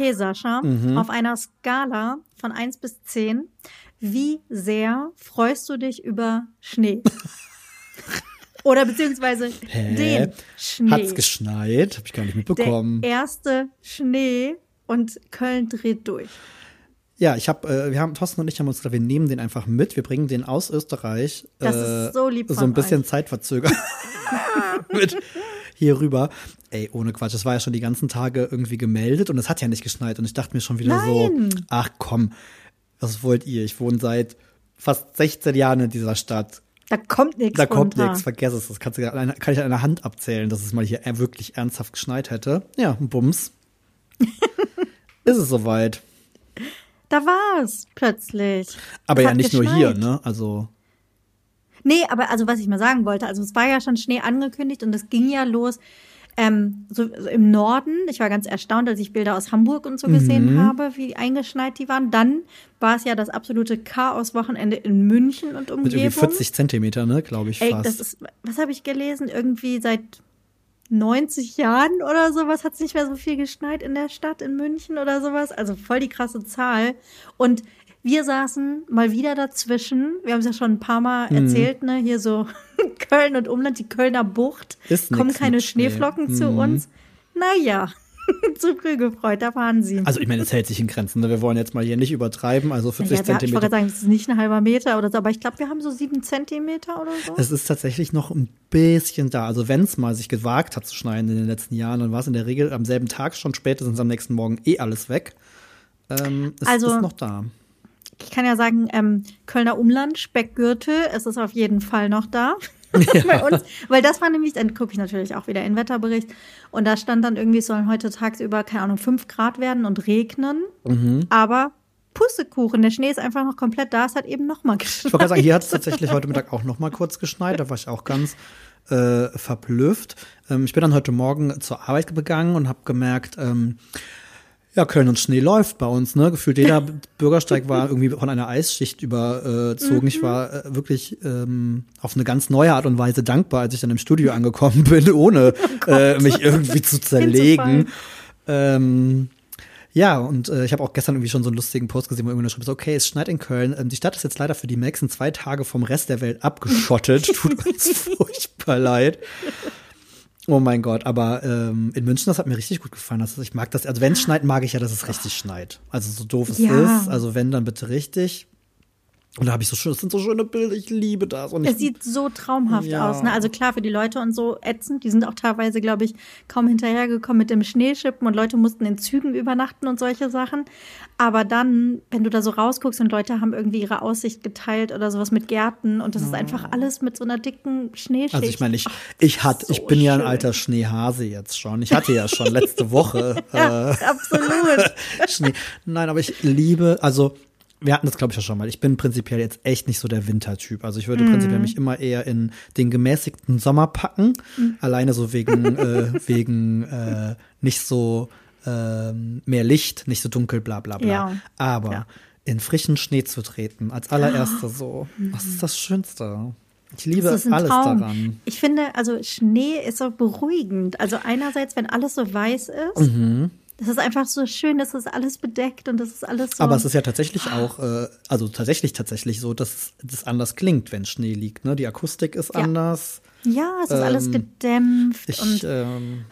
Okay, Sascha, Mhm. auf einer Skala von 1 bis 10, wie sehr freust du dich über Schnee? Oder beziehungsweise Hä? den Schnee. Hat's geschneit? Hab ich gar nicht mitbekommen. Der erste Schnee und Köln dreht durch. Ja, ich habe, äh, wir haben Thorsten und ich haben uns gesagt, wir nehmen den einfach mit, wir bringen den aus Österreich. Das äh, ist so lieb So von ein bisschen euch. Zeitverzögert mit hier rüber. Ey, ohne Quatsch, es war ja schon die ganzen Tage irgendwie gemeldet und es hat ja nicht geschneit und ich dachte mir schon wieder Nein. so, ach komm, was wollt ihr? Ich wohne seit fast 16 Jahren in dieser Stadt. Da kommt nichts Da kommt nichts, vergess es. Das kannst du, kann ich an einer Hand abzählen, dass es mal hier wirklich ernsthaft geschneit hätte. Ja, Bums. Ist es soweit. Da war's plötzlich. Aber Es ja nicht nur geschneit. hier, ne? Also, Nee, aber also was ich mal sagen wollte, also es war ja schon Schnee angekündigt und es ging ja los ähm, so, so im Norden. Ich war ganz erstaunt, als ich Bilder aus Hamburg und so gesehen Mhm. habe, wie eingeschneit die waren. Dann war es ja das absolute Chaos-Wochenende in München und Umgebung. mit irgendwie 40 Zentimeter, ne? Glaube ich Ey, fast. das ist, was habe ich gelesen? Irgendwie seit 90 Jahren oder sowas hat es nicht mehr so viel geschneit in der Stadt in München oder sowas. Also voll die krasse Zahl. Und wir saßen mal wieder dazwischen. Wir haben es ja schon ein paar Mal Mhm. erzählt, ne? Hier so Köln und Umland, die Kölner Bucht. Ist kommen keine mit Schnee. Schneeflocken zu Mhm. uns. Naja, zu früh gefreut, da waren sie. also ich meine, es hält sich in Grenzen. Ne? Wir wollen jetzt mal hier nicht übertreiben. Also 40 ja, wir- ich wollte Zentimeter. gerade sagen, das ist nicht ein halber Meter oder so, aber ich glaube, wir haben so sieben Zentimeter oder so. Es ist tatsächlich noch ein bisschen da. Also wenn es mal sich gewagt hat zu schneien in den letzten Jahren, dann war es in der Regel am selben Tag schon, spätestens am nächsten Morgen eh alles weg. Ähm, es Also- ist noch da. Ich kann ja sagen, ähm, Kölner Umland, Speckgürtel, es ist auf jeden Fall noch da. Bei uns, weil das war nämlich, dann gucke ich natürlich auch wieder in Wetterbericht und da stand dann irgendwie, es sollen heute tagsüber, keine Ahnung, fünf Grad werden und regnen, Mhm. aber Pustekuchen, der Schnee ist einfach noch komplett da, es hat eben noch mal Ich wollte geschneit. gerade sagen, hier hat es tatsächlich heute Mittag auch noch mal kurz geschneit. Da war ich auch ganz äh, verblüfft. Ähm, ich bin dann heute Morgen zur Arbeit gegangen und habe gemerkt, ähm, ja, Köln und Schnee läuft bei uns, ne? Gefühlt jeder Bürgersteig war irgendwie von einer Eisschicht überzogen. Ich war äh, wirklich ähm, auf eine ganz neue Art und Weise dankbar, als ich dann im Studio angekommen bin, ohne äh, mich irgendwie zu zerlegen. Ähm, ja, und äh, ich habe auch gestern irgendwie schon so einen lustigen Post gesehen, wo irgendjemand schreibt, so, okay, es schneit in Köln. Ähm, die Stadt ist jetzt leider für die nächsten zwei Tage vom Rest der Welt abgeschottet. Tut uns furchtbar leid. Oh mein Gott, aber ähm, in München, das hat mir richtig gut gefallen. Also ich mag das, also wenn es schneit, mag ich ja, dass es richtig schneit. Also so doof es Ja. ist, also wenn, dann bitte richtig. Und da habe ich so schön, das sind so schöne Bilder, ich liebe das. Und ich, Es sieht so traumhaft Ja. aus. Ne? Also klar, für die Leute und so ätzend. Die sind auch teilweise, glaube ich, kaum hinterhergekommen mit dem Schneeschippen und Leute mussten in Zügen übernachten und solche Sachen. Aber dann, wenn du da so rausguckst und Leute haben irgendwie ihre Aussicht geteilt oder sowas mit Gärten und das ist einfach alles mit so einer dicken Schneeschicht. also ich meine, ich, ich hatte, so ich bin ja ein schön. alter Schneehase jetzt schon. Ich hatte ja schon letzte Woche ja, äh, absolut. Schnee. Nein, aber ich liebe, also wir hatten das, glaube ich, ja schon mal. Ich bin prinzipiell jetzt echt nicht so der Wintertyp. Also ich würde Mhm. prinzipiell mich immer eher in den gemäßigten Sommer packen. Mhm. Alleine so wegen, äh, wegen äh, nicht so ähm, mehr Licht, nicht so dunkel, bla bla bla. Ja. Aber Ja. in frischen Schnee zu treten, als allererste so, was ist das Schönste? Ich liebe alles daran. Ich finde, also Schnee ist so beruhigend. Also einerseits, wenn alles so weiß ist, Mhm. Das ist einfach so schön, das ist alles bedeckt und das ist alles so. Aber es ist ja tatsächlich auch, äh, also tatsächlich tatsächlich so, dass das anders klingt, wenn Schnee liegt. Ne? Die Akustik ist Ja. anders. Ja, es ist alles ähm, gedämpft Ich, und ähm,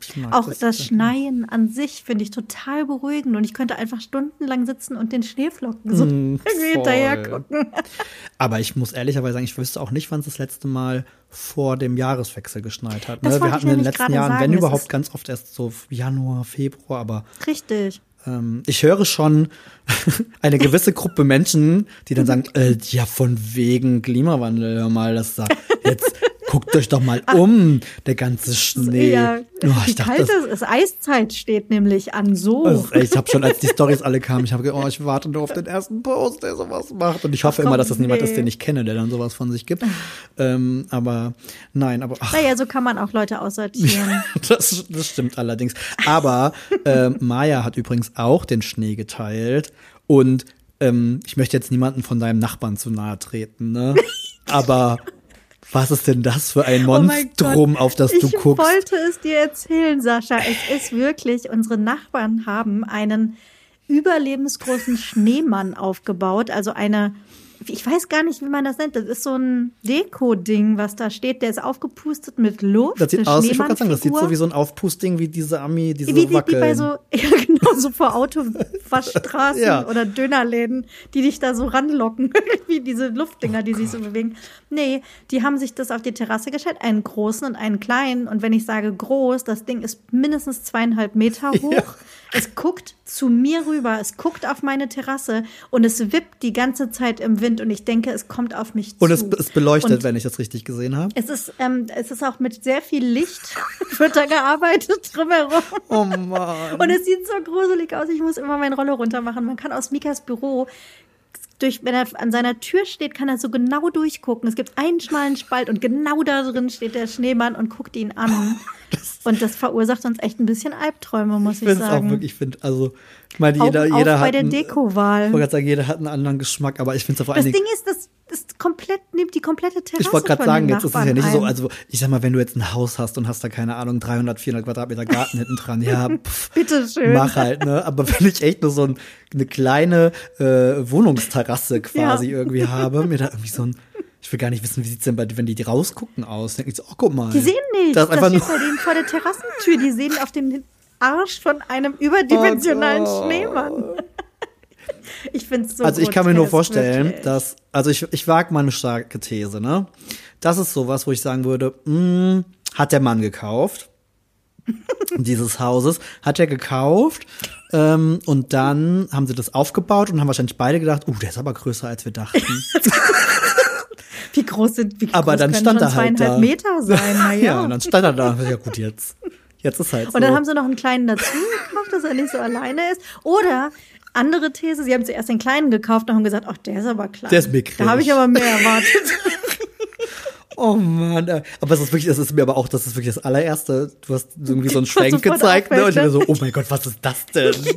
ich mag auch das, äh, Schneien an sich finde ich total beruhigend und ich könnte einfach stundenlang sitzen und den Schneeflocken so Mm, hinterher gucken. Aber ich muss ehrlicherweise sagen, ich wüsste auch nicht, wann es das letzte Mal vor dem Jahreswechsel geschneit hat. Ne? Das Wir hatten ich in den letzten Jahren, sagen, wenn das überhaupt, ganz oft erst so Januar, Februar, aber Richtig. ähm, ich höre schon eine gewisse Gruppe Menschen, die dann sagen, äh, ja, von wegen Klimawandel, hör mal, das sagt, jetzt guckt euch doch mal um, der ganze Schnee. Ja, Oh, ich dachte, kalte das, Eiszeit steht nämlich an. So. echt, ich habe schon, als die Stories alle kamen, ich habe gedacht, oh, ich warte nur auf den ersten Post, der sowas macht. Und ich hoffe Ach, immer, dass das komm, niemand ist, nee. den ich kenne, der dann sowas von sich gibt. ähm, aber nein, aber ach, naja, so kann man auch Leute aussortieren. das, das stimmt allerdings. Aber äh, Maya hat übrigens auch den Schnee geteilt und ähm, ich möchte jetzt niemanden von deinem Nachbarn zu nahe treten, ne? Aber Was ist denn das für ein Oh Monstrum, Gott. auf das ich du guckst? Ich wollte es dir erzählen, Sascha. Es ist wirklich, unsere Nachbarn haben einen überlebensgroßen Schneemann aufgebaut, also eine ich weiß gar nicht, wie man das nennt. Das ist so ein Deko-Ding, was da steht. Der ist aufgepustet mit Luft. Das sieht aus, ich wollte gerade sagen, das sieht so wie so ein Aufpustding wie diese Ami, diese wie, die, die bei so, ja genau, so vor Autowaschstraßen Ja. oder Dönerläden, die dich da so ranlocken, wie diese Luftdinger, die sich so bewegen. Nee, die haben sich das auf die Terrasse gestellt, einen großen und einen kleinen. Und wenn ich sage groß, das Ding ist mindestens zweieinhalb Meter hoch. Es guckt zu mir rüber, es guckt auf meine Terrasse und es wippt die ganze Zeit im Wind und ich denke, es kommt auf mich zu. Und es, es beleuchtet, Und wenn ich das richtig gesehen habe. es ist, ähm, es ist auch mit sehr viel Licht wird da gearbeitet drumherum. Oh Mann. Und es sieht so gruselig aus. Ich muss immer meine Rolle runter machen. Man kann aus Mikas Büro durch, wenn er an seiner Tür steht, kann er so genau durchgucken. Es gibt einen schmalen Spalt und genau da drin steht der Schneemann und guckt ihn an. und das verursacht uns echt ein bisschen Albträume, muss ich ich, finde es auch sagen. wirklich, ich finde, also, ich meine, Augen jeder, jeder bei hat. der einen- Dekowahl. Ich wollte gerade sagen, jeder hat einen anderen Geschmack, aber ich finde es vor allen Das Dingen. Ding ist, das ist komplett, nimmt die komplette Terrasse Ich wollte gerade sagen, jetzt ist es ja nicht so, ein. also ich sag mal, wenn du jetzt ein Haus hast und hast da keine Ahnung 300, 400 Quadratmeter Garten hinten dran, ja, pff, Bitteschön. mach halt, ne? Aber wenn ich echt nur so ein, eine kleine äh, Wohnungsterrasse quasi Ja. irgendwie habe, mir da irgendwie so ein, ich will gar nicht wissen, wie sieht's denn bei, wenn die, die rausgucken aus, denke ich so, oh guck mal. Die sehen nichts. Das Das, ist einfach steht nur, bei denen vor der Terrassentür. Die sehen auf den Arsch von einem überdimensionalen Oh. Schneemann. Ich finde es so Also ich kann mir nur vorstellen, wirklich. dass, also ich, ich wage mal eine starke These, ne? Das ist sowas, wo ich sagen würde, mh, hat der Mann gekauft, dieses Hauses, hat er gekauft, ähm, und dann haben sie das aufgebaut und haben wahrscheinlich beide gedacht, uh, der ist aber größer, als wir dachten. Wie groß sind, wie groß Aber dann stand schon er halt zweieinhalb da. Meter sein? Na ja. ja, und dann stand er da, ja gut, jetzt, jetzt ist halt so. Und dann haben sie noch einen kleinen dazu gekauft, dass er nicht so alleine ist. Oder andere These, sie haben zuerst den kleinen gekauft und haben gesagt, ach, der ist aber klein. Der ist mickrig. Da habe ich aber mehr erwartet. Oh Mann, ey. aber es ist wirklich, das ist mir aber auch, das ist wirklich das allererste. Du hast irgendwie so einen Schwenk gezeigt, ne? Und ich ne? so, oh mein Gott, was ist das denn?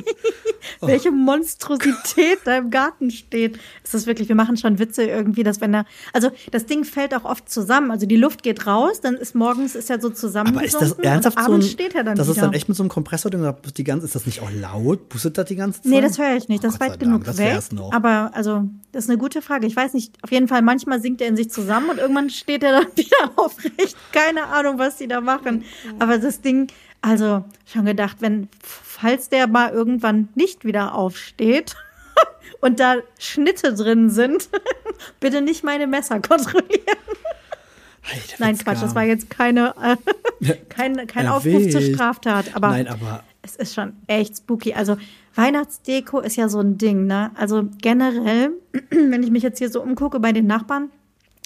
Welche Monstrosität da im Garten steht. Es ist wirklich, wir machen schon Witze irgendwie, dass wenn er, also das Ding fällt auch oft zusammen. Also die Luft geht raus, dann ist morgens ist er so zusammen. Aber ist das ernsthaft und so ein, abends steht er dann das wieder. ist dann echt mit so einem Kompressor, den du die ganze, ist das nicht auch laut? Pustet das die ganze Zeit? Nee, das höre ich nicht. Das Oh, ist weit genug Dank, das weg. Aber also, das ist eine gute Frage. Ich weiß nicht. Auf jeden Fall, manchmal sinkt er in sich zusammen und irgendwann steht er dann wieder aufrecht. Keine Ahnung, was die da machen. Aber das Ding, also schon gedacht, wenn, falls der mal irgendwann nicht wieder aufsteht und da Schnitte drin sind, bitte nicht meine Messer kontrollieren. Der Nein, Quatsch, das war jetzt keine, äh, kein, kein Aufruf zur. Straftat. Aber Nein, aber es ist schon echt spooky. Also Weihnachtsdeko ist ja so ein Ding, ne? Also generell, wenn ich mich jetzt hier so umgucke bei den Nachbarn,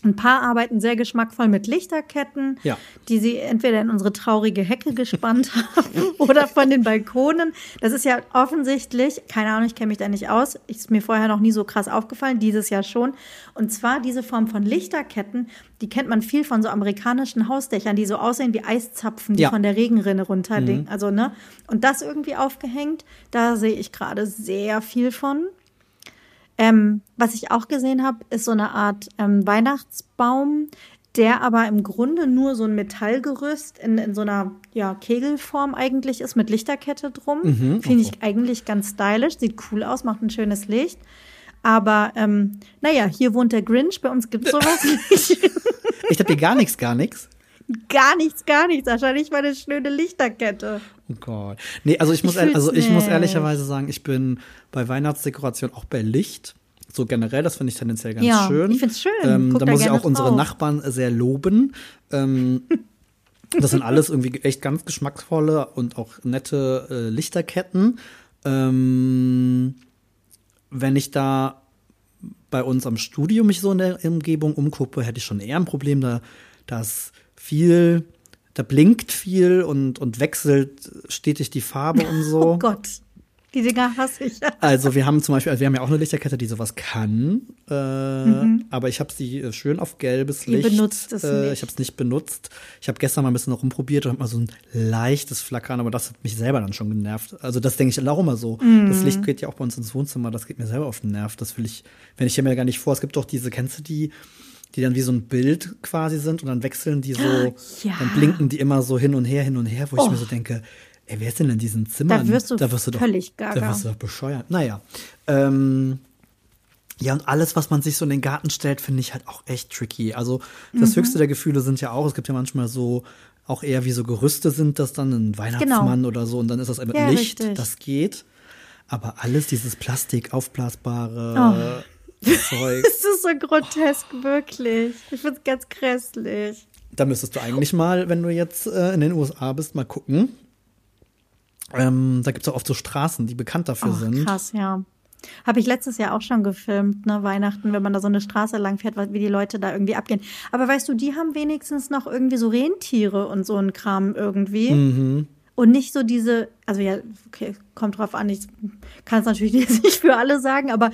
ein paar arbeiten sehr geschmackvoll mit Lichterketten, Ja. die sie entweder in unsere traurige Hecke gespannt haben oder von den Balkonen. Das ist ja offensichtlich, keine Ahnung, ich kenne mich da nicht aus, ist mir vorher noch nie so krass aufgefallen, dieses Jahr schon. Und zwar diese Form von Lichterketten, die kennt man viel von so amerikanischen Hausdächern, die so aussehen wie Eiszapfen, die Ja. von der Regenrinne runter, also ne, und das irgendwie aufgehängt, da sehe ich gerade sehr viel von. Ähm, was ich auch gesehen habe, ist so eine Art ähm, Weihnachtsbaum, der aber im Grunde nur so ein Metallgerüst in, in so einer ja, Kegelform eigentlich ist, mit Lichterkette drum. Finde ich eigentlich ganz stylisch, sieht cool aus, macht ein schönes Licht. Aber ähm, naja, hier wohnt der Grinch, bei uns gibt sowas nicht. ich hier gar nichts, gar nichts. Gar nichts, gar nichts. Wahrscheinlich mal eine schöne Lichterkette. Oh Gott. Nee, also ich muss, Ich also ich muss ehrlicherweise sagen, ich bin bei Weihnachtsdekoration auch bei Licht. So generell, das finde ich tendenziell ganz Ja, schön. ich find's schön. Ähm, da muss ich auch unsere drauf. Nachbarn sehr loben. Ähm, das sind alles irgendwie echt ganz geschmacksvolle und auch nette äh, Lichterketten. Ähm, wenn ich da bei uns am Studio mich so in der Umgebung umgucke, hätte ich schon eher ein Problem, da das viel, da blinkt viel und, und wechselt stetig die Farbe und so. Oh Gott, die Dinger hasse ich. Also wir haben zum Beispiel, also wir haben ja auch eine Lichterkette, die sowas kann, äh, aber ich habe sie äh, schön auf gelbes Mhm. Ihr Licht. benutzt es äh, nicht. Ich habe es nicht benutzt. Ich habe gestern mal ein bisschen rumprobiert und habe mal so ein leichtes Flackern, aber das hat mich selber dann schon genervt. Also das denke ich dann auch immer so. Mhm. Das Licht geht ja auch bei uns ins Wohnzimmer, das geht mir selber auf den Nerv. Das will ich, wenn ich hier mir gar nicht vor. Es gibt doch diese, kennst du die? Die dann wie so ein Bild quasi sind und dann wechseln die so, Ja. dann blinken die immer so hin und her, hin und her, wo ich Oh. mir so denke, ey, wer ist denn in diesen Zimmern? Da wirst du doch, völlig gaga. Da wirst du doch bescheuert. Naja. Ähm, ja, und alles, was man sich so in den Garten stellt, finde ich halt auch echt tricky. Also das Mhm. höchste der Gefühle sind ja auch, es gibt ja manchmal so, auch eher wie so Gerüste sind das dann, ein Weihnachtsmann oder so und dann ist das mit Genau. Ja, Licht, richtig. das geht. Aber alles dieses Plastik, aufblasbare Oh. Zeug, Das ist so grotesk, wirklich. Ich finde es ganz grässlich. da müsstest du eigentlich mal, wenn du jetzt äh, in den USA bist, mal gucken. Ähm, da gibt es auch oft so Straßen, die bekannt dafür Oh, sind. krass, ja. Habe ich letztes Jahr auch schon gefilmt, ne, Weihnachten, wenn man da so eine Straße lang fährt, wie die Leute da irgendwie abgehen. Aber weißt du, die haben wenigstens noch irgendwie so Rentiere und so ein Kram irgendwie. Mhm. Und nicht so diese, also ja, okay, kommt drauf an, ich kann es natürlich nicht für alle sagen, aber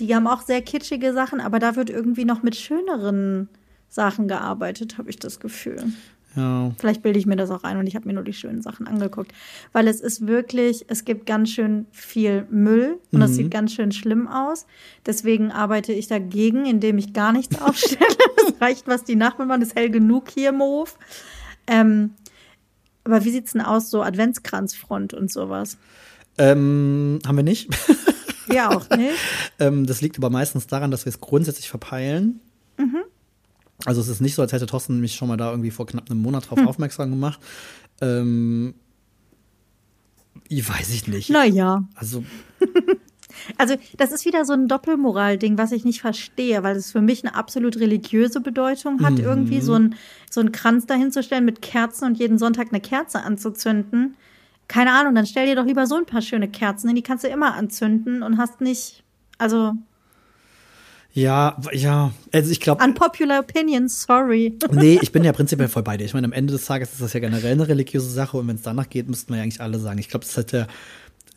die haben auch sehr kitschige Sachen, aber da wird irgendwie noch mit schöneren Sachen gearbeitet, habe ich das Gefühl. Ja. Vielleicht bilde ich mir das auch ein und ich habe mir nur die schönen Sachen angeguckt. Weil es ist wirklich, es gibt ganz schön viel Müll und es sieht ganz schön schlimm aus. Deswegen arbeite ich dagegen, indem ich gar nichts aufstelle. Es reicht, was die Nachbarn machen, ist hell genug hier im Hof. Ähm, aber wie sieht's denn aus, so Adventskranzfront und sowas? Ähm, haben wir nicht. Ja, auch nicht. ähm, das liegt aber meistens daran, dass wir es grundsätzlich verpeilen. Mhm. Also es ist nicht so, als hätte Thorsten mich schon mal da irgendwie vor knapp einem Monat Hm. drauf aufmerksam gemacht. Ähm, ich weiß ich nicht. Naja. Also Also, das ist wieder so ein Doppelmoral-Ding, was ich nicht verstehe, weil es für mich eine absolut religiöse Bedeutung hat, irgendwie so ein, so einen Kranz dahinzustellen mit Kerzen und jeden Sonntag eine Kerze anzuzünden. Keine Ahnung, dann stell dir doch lieber so ein paar schöne Kerzen hin, die kannst du immer anzünden und hast nicht, also, ja, ja. Also ich glaube, unpopular opinion, sorry. nee, ich bin ja prinzipiell voll bei dir. Ich meine, am Ende des Tages ist das ja generell eine religiöse Sache und wenn es danach geht, müssten wir ja eigentlich alle sagen. Ich glaube, das ist halt der,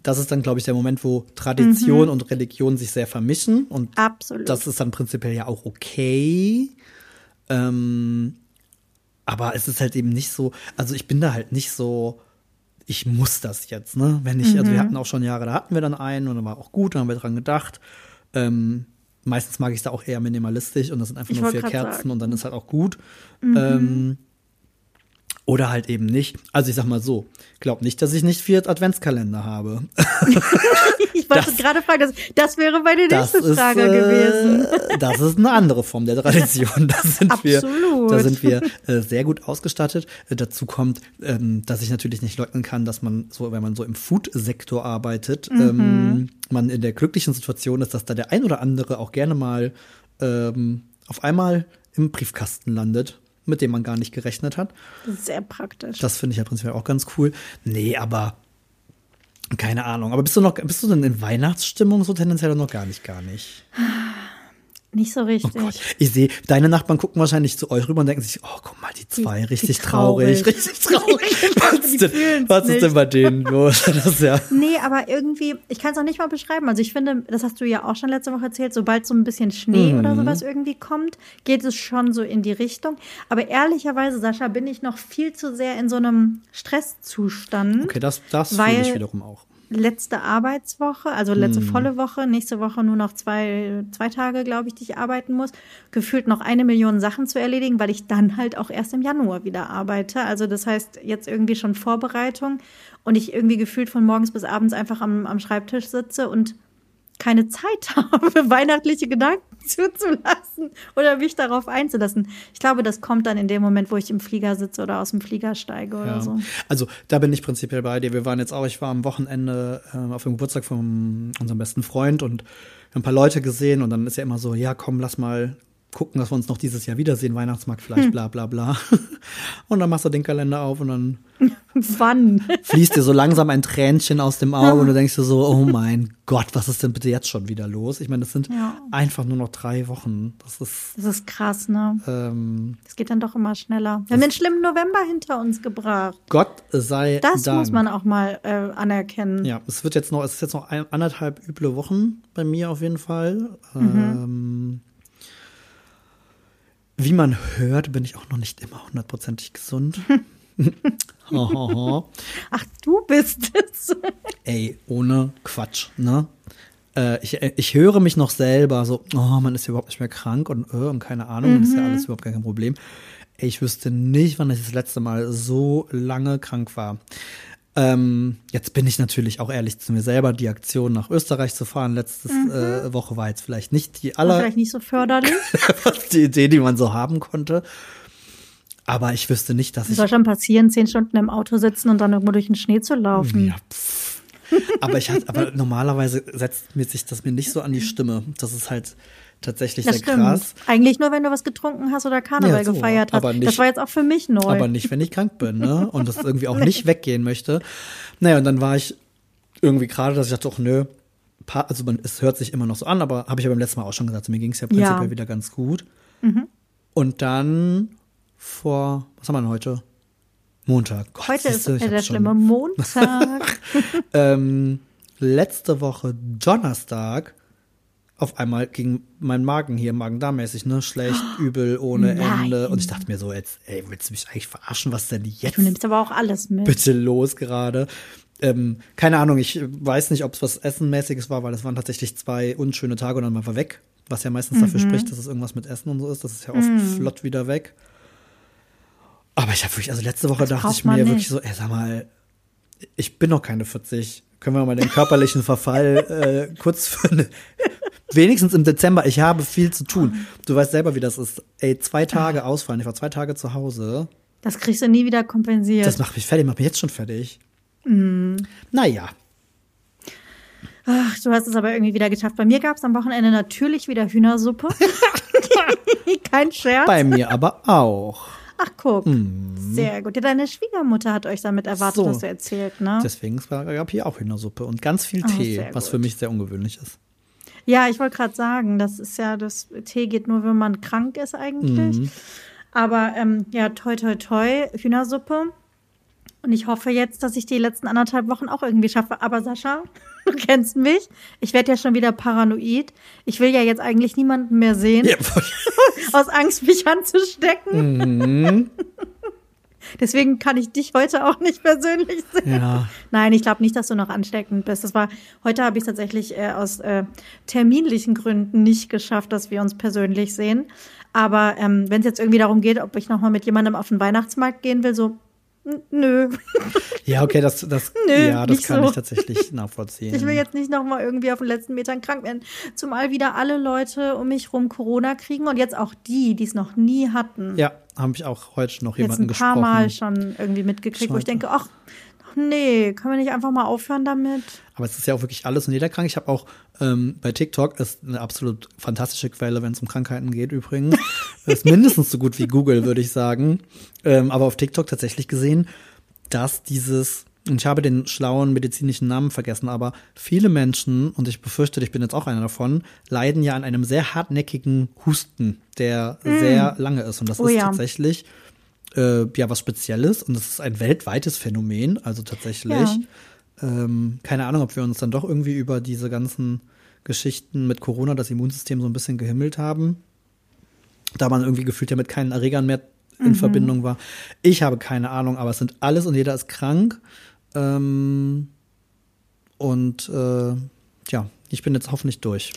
das ist dann, glaube ich, der Moment, wo Tradition und Religion sich sehr vermischen und Absolut. das ist dann prinzipiell ja auch okay. Ähm, aber es ist halt eben nicht so, also ich bin da halt nicht so, ich muss das jetzt, ne? Wenn ich, also wir hatten auch schon Jahre, da hatten wir dann einen und dann war auch gut, da haben wir dran gedacht. Ähm, meistens mag ich es da auch eher minimalistisch und das sind einfach Ich nur vier Kerzen sagen. und dann ist halt auch gut. Ähm, oder halt eben nicht. Also ich sag mal so, glaub nicht, dass ich nicht vier Adventskalender habe. ich wollte gerade fragen, das, das wäre meine nächste ist, Frage gewesen. äh, das ist eine andere Form der Tradition. Da sind wir, Absolut. da sind wir äh, sehr gut ausgestattet. Äh, dazu kommt, ähm, dass ich natürlich nicht leugnen kann, dass man so, wenn man so im Food-Sektor arbeitet, Mhm. ähm, man in der glücklichen Situation ist, dass da der ein oder andere auch gerne mal ähm, auf einmal im Briefkasten landet, mit dem man gar nicht gerechnet hat. Sehr praktisch. Das finde ich ja prinzipiell auch ganz cool. Nee, aber keine Ahnung. Aber bist du noch, bist du denn in Weihnachtsstimmung so tendenziell oder noch gar nicht, gar nicht? Nicht so richtig. Oh ich sehe, deine Nachbarn gucken wahrscheinlich zu euch rüber und denken sich, oh, guck mal, die zwei, Die- richtig die traurig, traurig. richtig traurig. was Die ist denn, was ist denn bei denen los? Das ja, Nee, aber irgendwie, ich kann es auch nicht mal beschreiben. Also ich finde, das hast du ja auch schon letzte Woche erzählt, sobald so ein bisschen Schnee Mhm. oder sowas irgendwie kommt, geht es schon so in die Richtung. Aber ehrlicherweise, Sascha, bin ich noch viel zu sehr in so einem Stresszustand. okay, das, das fühle Weil- ich wiederum auch. Letzte Arbeitswoche, also letzte Mhm. volle Woche, nächste Woche nur noch zwei, zwei Tage, glaube ich, die ich arbeiten muss. Gefühlt noch eine Million Sachen zu erledigen, weil ich dann halt auch erst im Januar wieder arbeite. Also das heißt jetzt irgendwie schon Vorbereitung und ich irgendwie gefühlt von morgens bis abends einfach am, am Schreibtisch sitze und keine Zeit habe, weihnachtliche Gedanken zuzulassen oder mich darauf einzulassen. Ich glaube, das kommt dann in dem Moment, wo ich im Flieger sitze oder aus dem Flieger steige oder Ja. so. Also da bin ich prinzipiell bei dir. Wir waren jetzt auch, ich war am Wochenende äh, auf dem Geburtstag von unserem besten Freund und ein paar Leute gesehen und dann ist ja immer so, ja komm, lass mal gucken, dass wir uns noch dieses Jahr wiedersehen, Weihnachtsmarkt vielleicht, bla bla bla. Und dann machst du den Kalender auf und dann Wann? fließt dir so langsam ein Tränchen aus dem Auge und du denkst dir so, oh mein Gott, was ist denn bitte jetzt schon wieder los? Ich meine, das sind Ja. einfach nur noch drei Wochen. Das ist, Das ist krass, ne? ähm, Es geht dann doch immer schneller. Wir haben den schlimmen November hinter uns gebracht. Gott sei Das Dank. muss man auch mal äh, anerkennen. Ja, es wird jetzt noch, es ist jetzt noch ein, anderthalb üble Wochen bei mir auf jeden Fall. Mhm. Ähm, wie man hört, bin ich auch noch nicht immer hundertprozentig gesund. Ach, du bist es. Ey, ohne Quatsch, ne? äh, ich, ich höre mich noch selber so, oh, man ist ja überhaupt nicht mehr krank und, äh, und keine Ahnung, mhm. ist ja alles überhaupt gar kein Problem. Ich wüsste nicht, wann ich das letzte Mal so lange krank war. Ähm, jetzt bin ich natürlich auch ehrlich zu mir selber. Die Aktion nach Österreich zu fahren letzte mhm. äh, Woche war jetzt vielleicht nicht die aller. vielleicht nicht so förderlich. die Idee, die man so haben konnte. Aber ich wüsste nicht, dass das ich. Soll schon passieren, zehn Stunden im Auto sitzen und dann irgendwo durch den Schnee zu laufen. Ja, pff. aber ich hatte, aber normalerweise setzt mir sich das mir nicht so an die Stimme. Das ist halt tatsächlich das sehr stimmt. krass. Eigentlich nur, wenn du was getrunken hast oder Karneval ja, so, gefeiert hast. Nicht, das war jetzt auch für mich neu. Aber nicht, wenn ich krank bin, ne? Und das irgendwie auch nicht weggehen möchte. Naja, und dann war ich irgendwie gerade, dass ich dachte, doch, nö, also man, es hört sich immer noch so an, aber habe ich ja beim letzten Mal auch schon gesagt, mir ging es ja prinzipiell ja. wieder ganz gut. Mhm. Und dann vor, was haben wir denn heute? Montag. Gott, heute ist du, der schlimme Montag. ähm, letzte Woche Donnerstag auf einmal ging mein Magen hier, Magen-Darm-mäßig, ne? Schlecht, übel, ohne Nein. Ende. Und ich dachte mir so, jetzt, ey, willst du mich eigentlich verarschen? Was denn jetzt? Du nimmst aber auch alles mit. Bitte los gerade. Ähm, keine Ahnung, ich weiß nicht, ob es was Essenmäßiges war, weil es waren tatsächlich zwei unschöne Tage und dann war weg. Was ja meistens mhm. dafür spricht, dass es irgendwas mit Essen und so ist. Das ist ja oft mhm. flott wieder weg. Aber ich habe wirklich, also letzte Woche das dachte ich mir nicht. wirklich so, ey, sag mal, ich bin noch keine 40. Können wir mal den körperlichen Verfall äh, kurz für eine, wenigstens im Dezember, ich habe viel zu tun. Du weißt selber, wie das ist. Ey, zwei Tage ausfallen. Ich war zwei Tage zu Hause. Das kriegst du nie wieder kompensiert. Das macht mich fertig, macht mich jetzt schon fertig. Mm. Naja. Ach, du hast es aber irgendwie wieder geschafft. Bei mir gab es am Wochenende natürlich wieder Hühnersuppe. Kein Scherz. Bei mir aber auch. Ach, guck. Mm. Sehr gut. Ja, deine Schwiegermutter hat euch damit erwartet, so. was du erzählt, ne? Deswegen gab hier auch Hühnersuppe und ganz viel Tee, oh, was für mich sehr ungewöhnlich ist. Ja, ich wollte gerade sagen, das ist ja, das Tee geht nur, wenn man krank ist eigentlich. Mhm. Aber ähm, ja, toi, toi, toi, Hühnersuppe. Und ich hoffe jetzt, dass ich die letzten anderthalb Wochen auch irgendwie schaffe. Aber Sascha, du kennst mich. Ich werde ja schon wieder paranoid. Ich will ja jetzt eigentlich niemanden mehr sehen. Ja. Aus Angst, mich anzustecken. Mhm. Deswegen kann ich dich heute auch nicht persönlich sehen. Ja. Nein, ich glaube nicht, dass du noch ansteckend bist. Das war, heute habe ich tatsächlich äh, aus äh, terminlichen Gründen nicht geschafft, dass wir uns persönlich sehen. Aber ähm, wenn es jetzt irgendwie darum geht, ob ich nochmal mit jemandem auf den Weihnachtsmarkt gehen will, so Nö. Ja, okay, das, das, Nö, ja, das kann so. ich tatsächlich nachvollziehen. Ich will jetzt nicht nochmal irgendwie auf den letzten Metern krank werden. Zumal wieder alle Leute um mich rum Corona kriegen und jetzt auch die, die es noch nie hatten. Ja, habe ich auch heute noch jemanden gesprochen. Jetzt ein paar Mal schon irgendwie mitgekriegt, Scheiße. wo ich denke, ach, nee, können wir nicht einfach mal aufhören damit? Aber es ist ja auch wirklich alles und jeder krank. Ich habe auch ähm, bei TikTok, ist eine absolut fantastische Quelle, wenn es um Krankheiten geht übrigens. ist mindestens so gut wie Google, würde ich sagen. Ähm, aber auf TikTok tatsächlich gesehen, dass dieses und ich habe den schlauen medizinischen Namen vergessen, aber viele Menschen, und ich befürchte, ich bin jetzt auch einer davon, leiden ja an einem sehr hartnäckigen Husten, der mm. sehr lange ist. Und das oh, ist ja. tatsächlich äh, ja was Spezielles und es ist ein weltweites Phänomen, also tatsächlich. Ja. Ähm, keine Ahnung, ob wir uns dann doch irgendwie über diese ganzen Geschichten mit Corona das Immunsystem so ein bisschen gehimmelt haben. Da man irgendwie gefühlt ja mit keinen Erregern mehr in mhm. Verbindung war. Ich habe keine Ahnung, aber es sind alles und jeder ist krank. Ähm, und äh, ja, ich bin jetzt hoffentlich durch.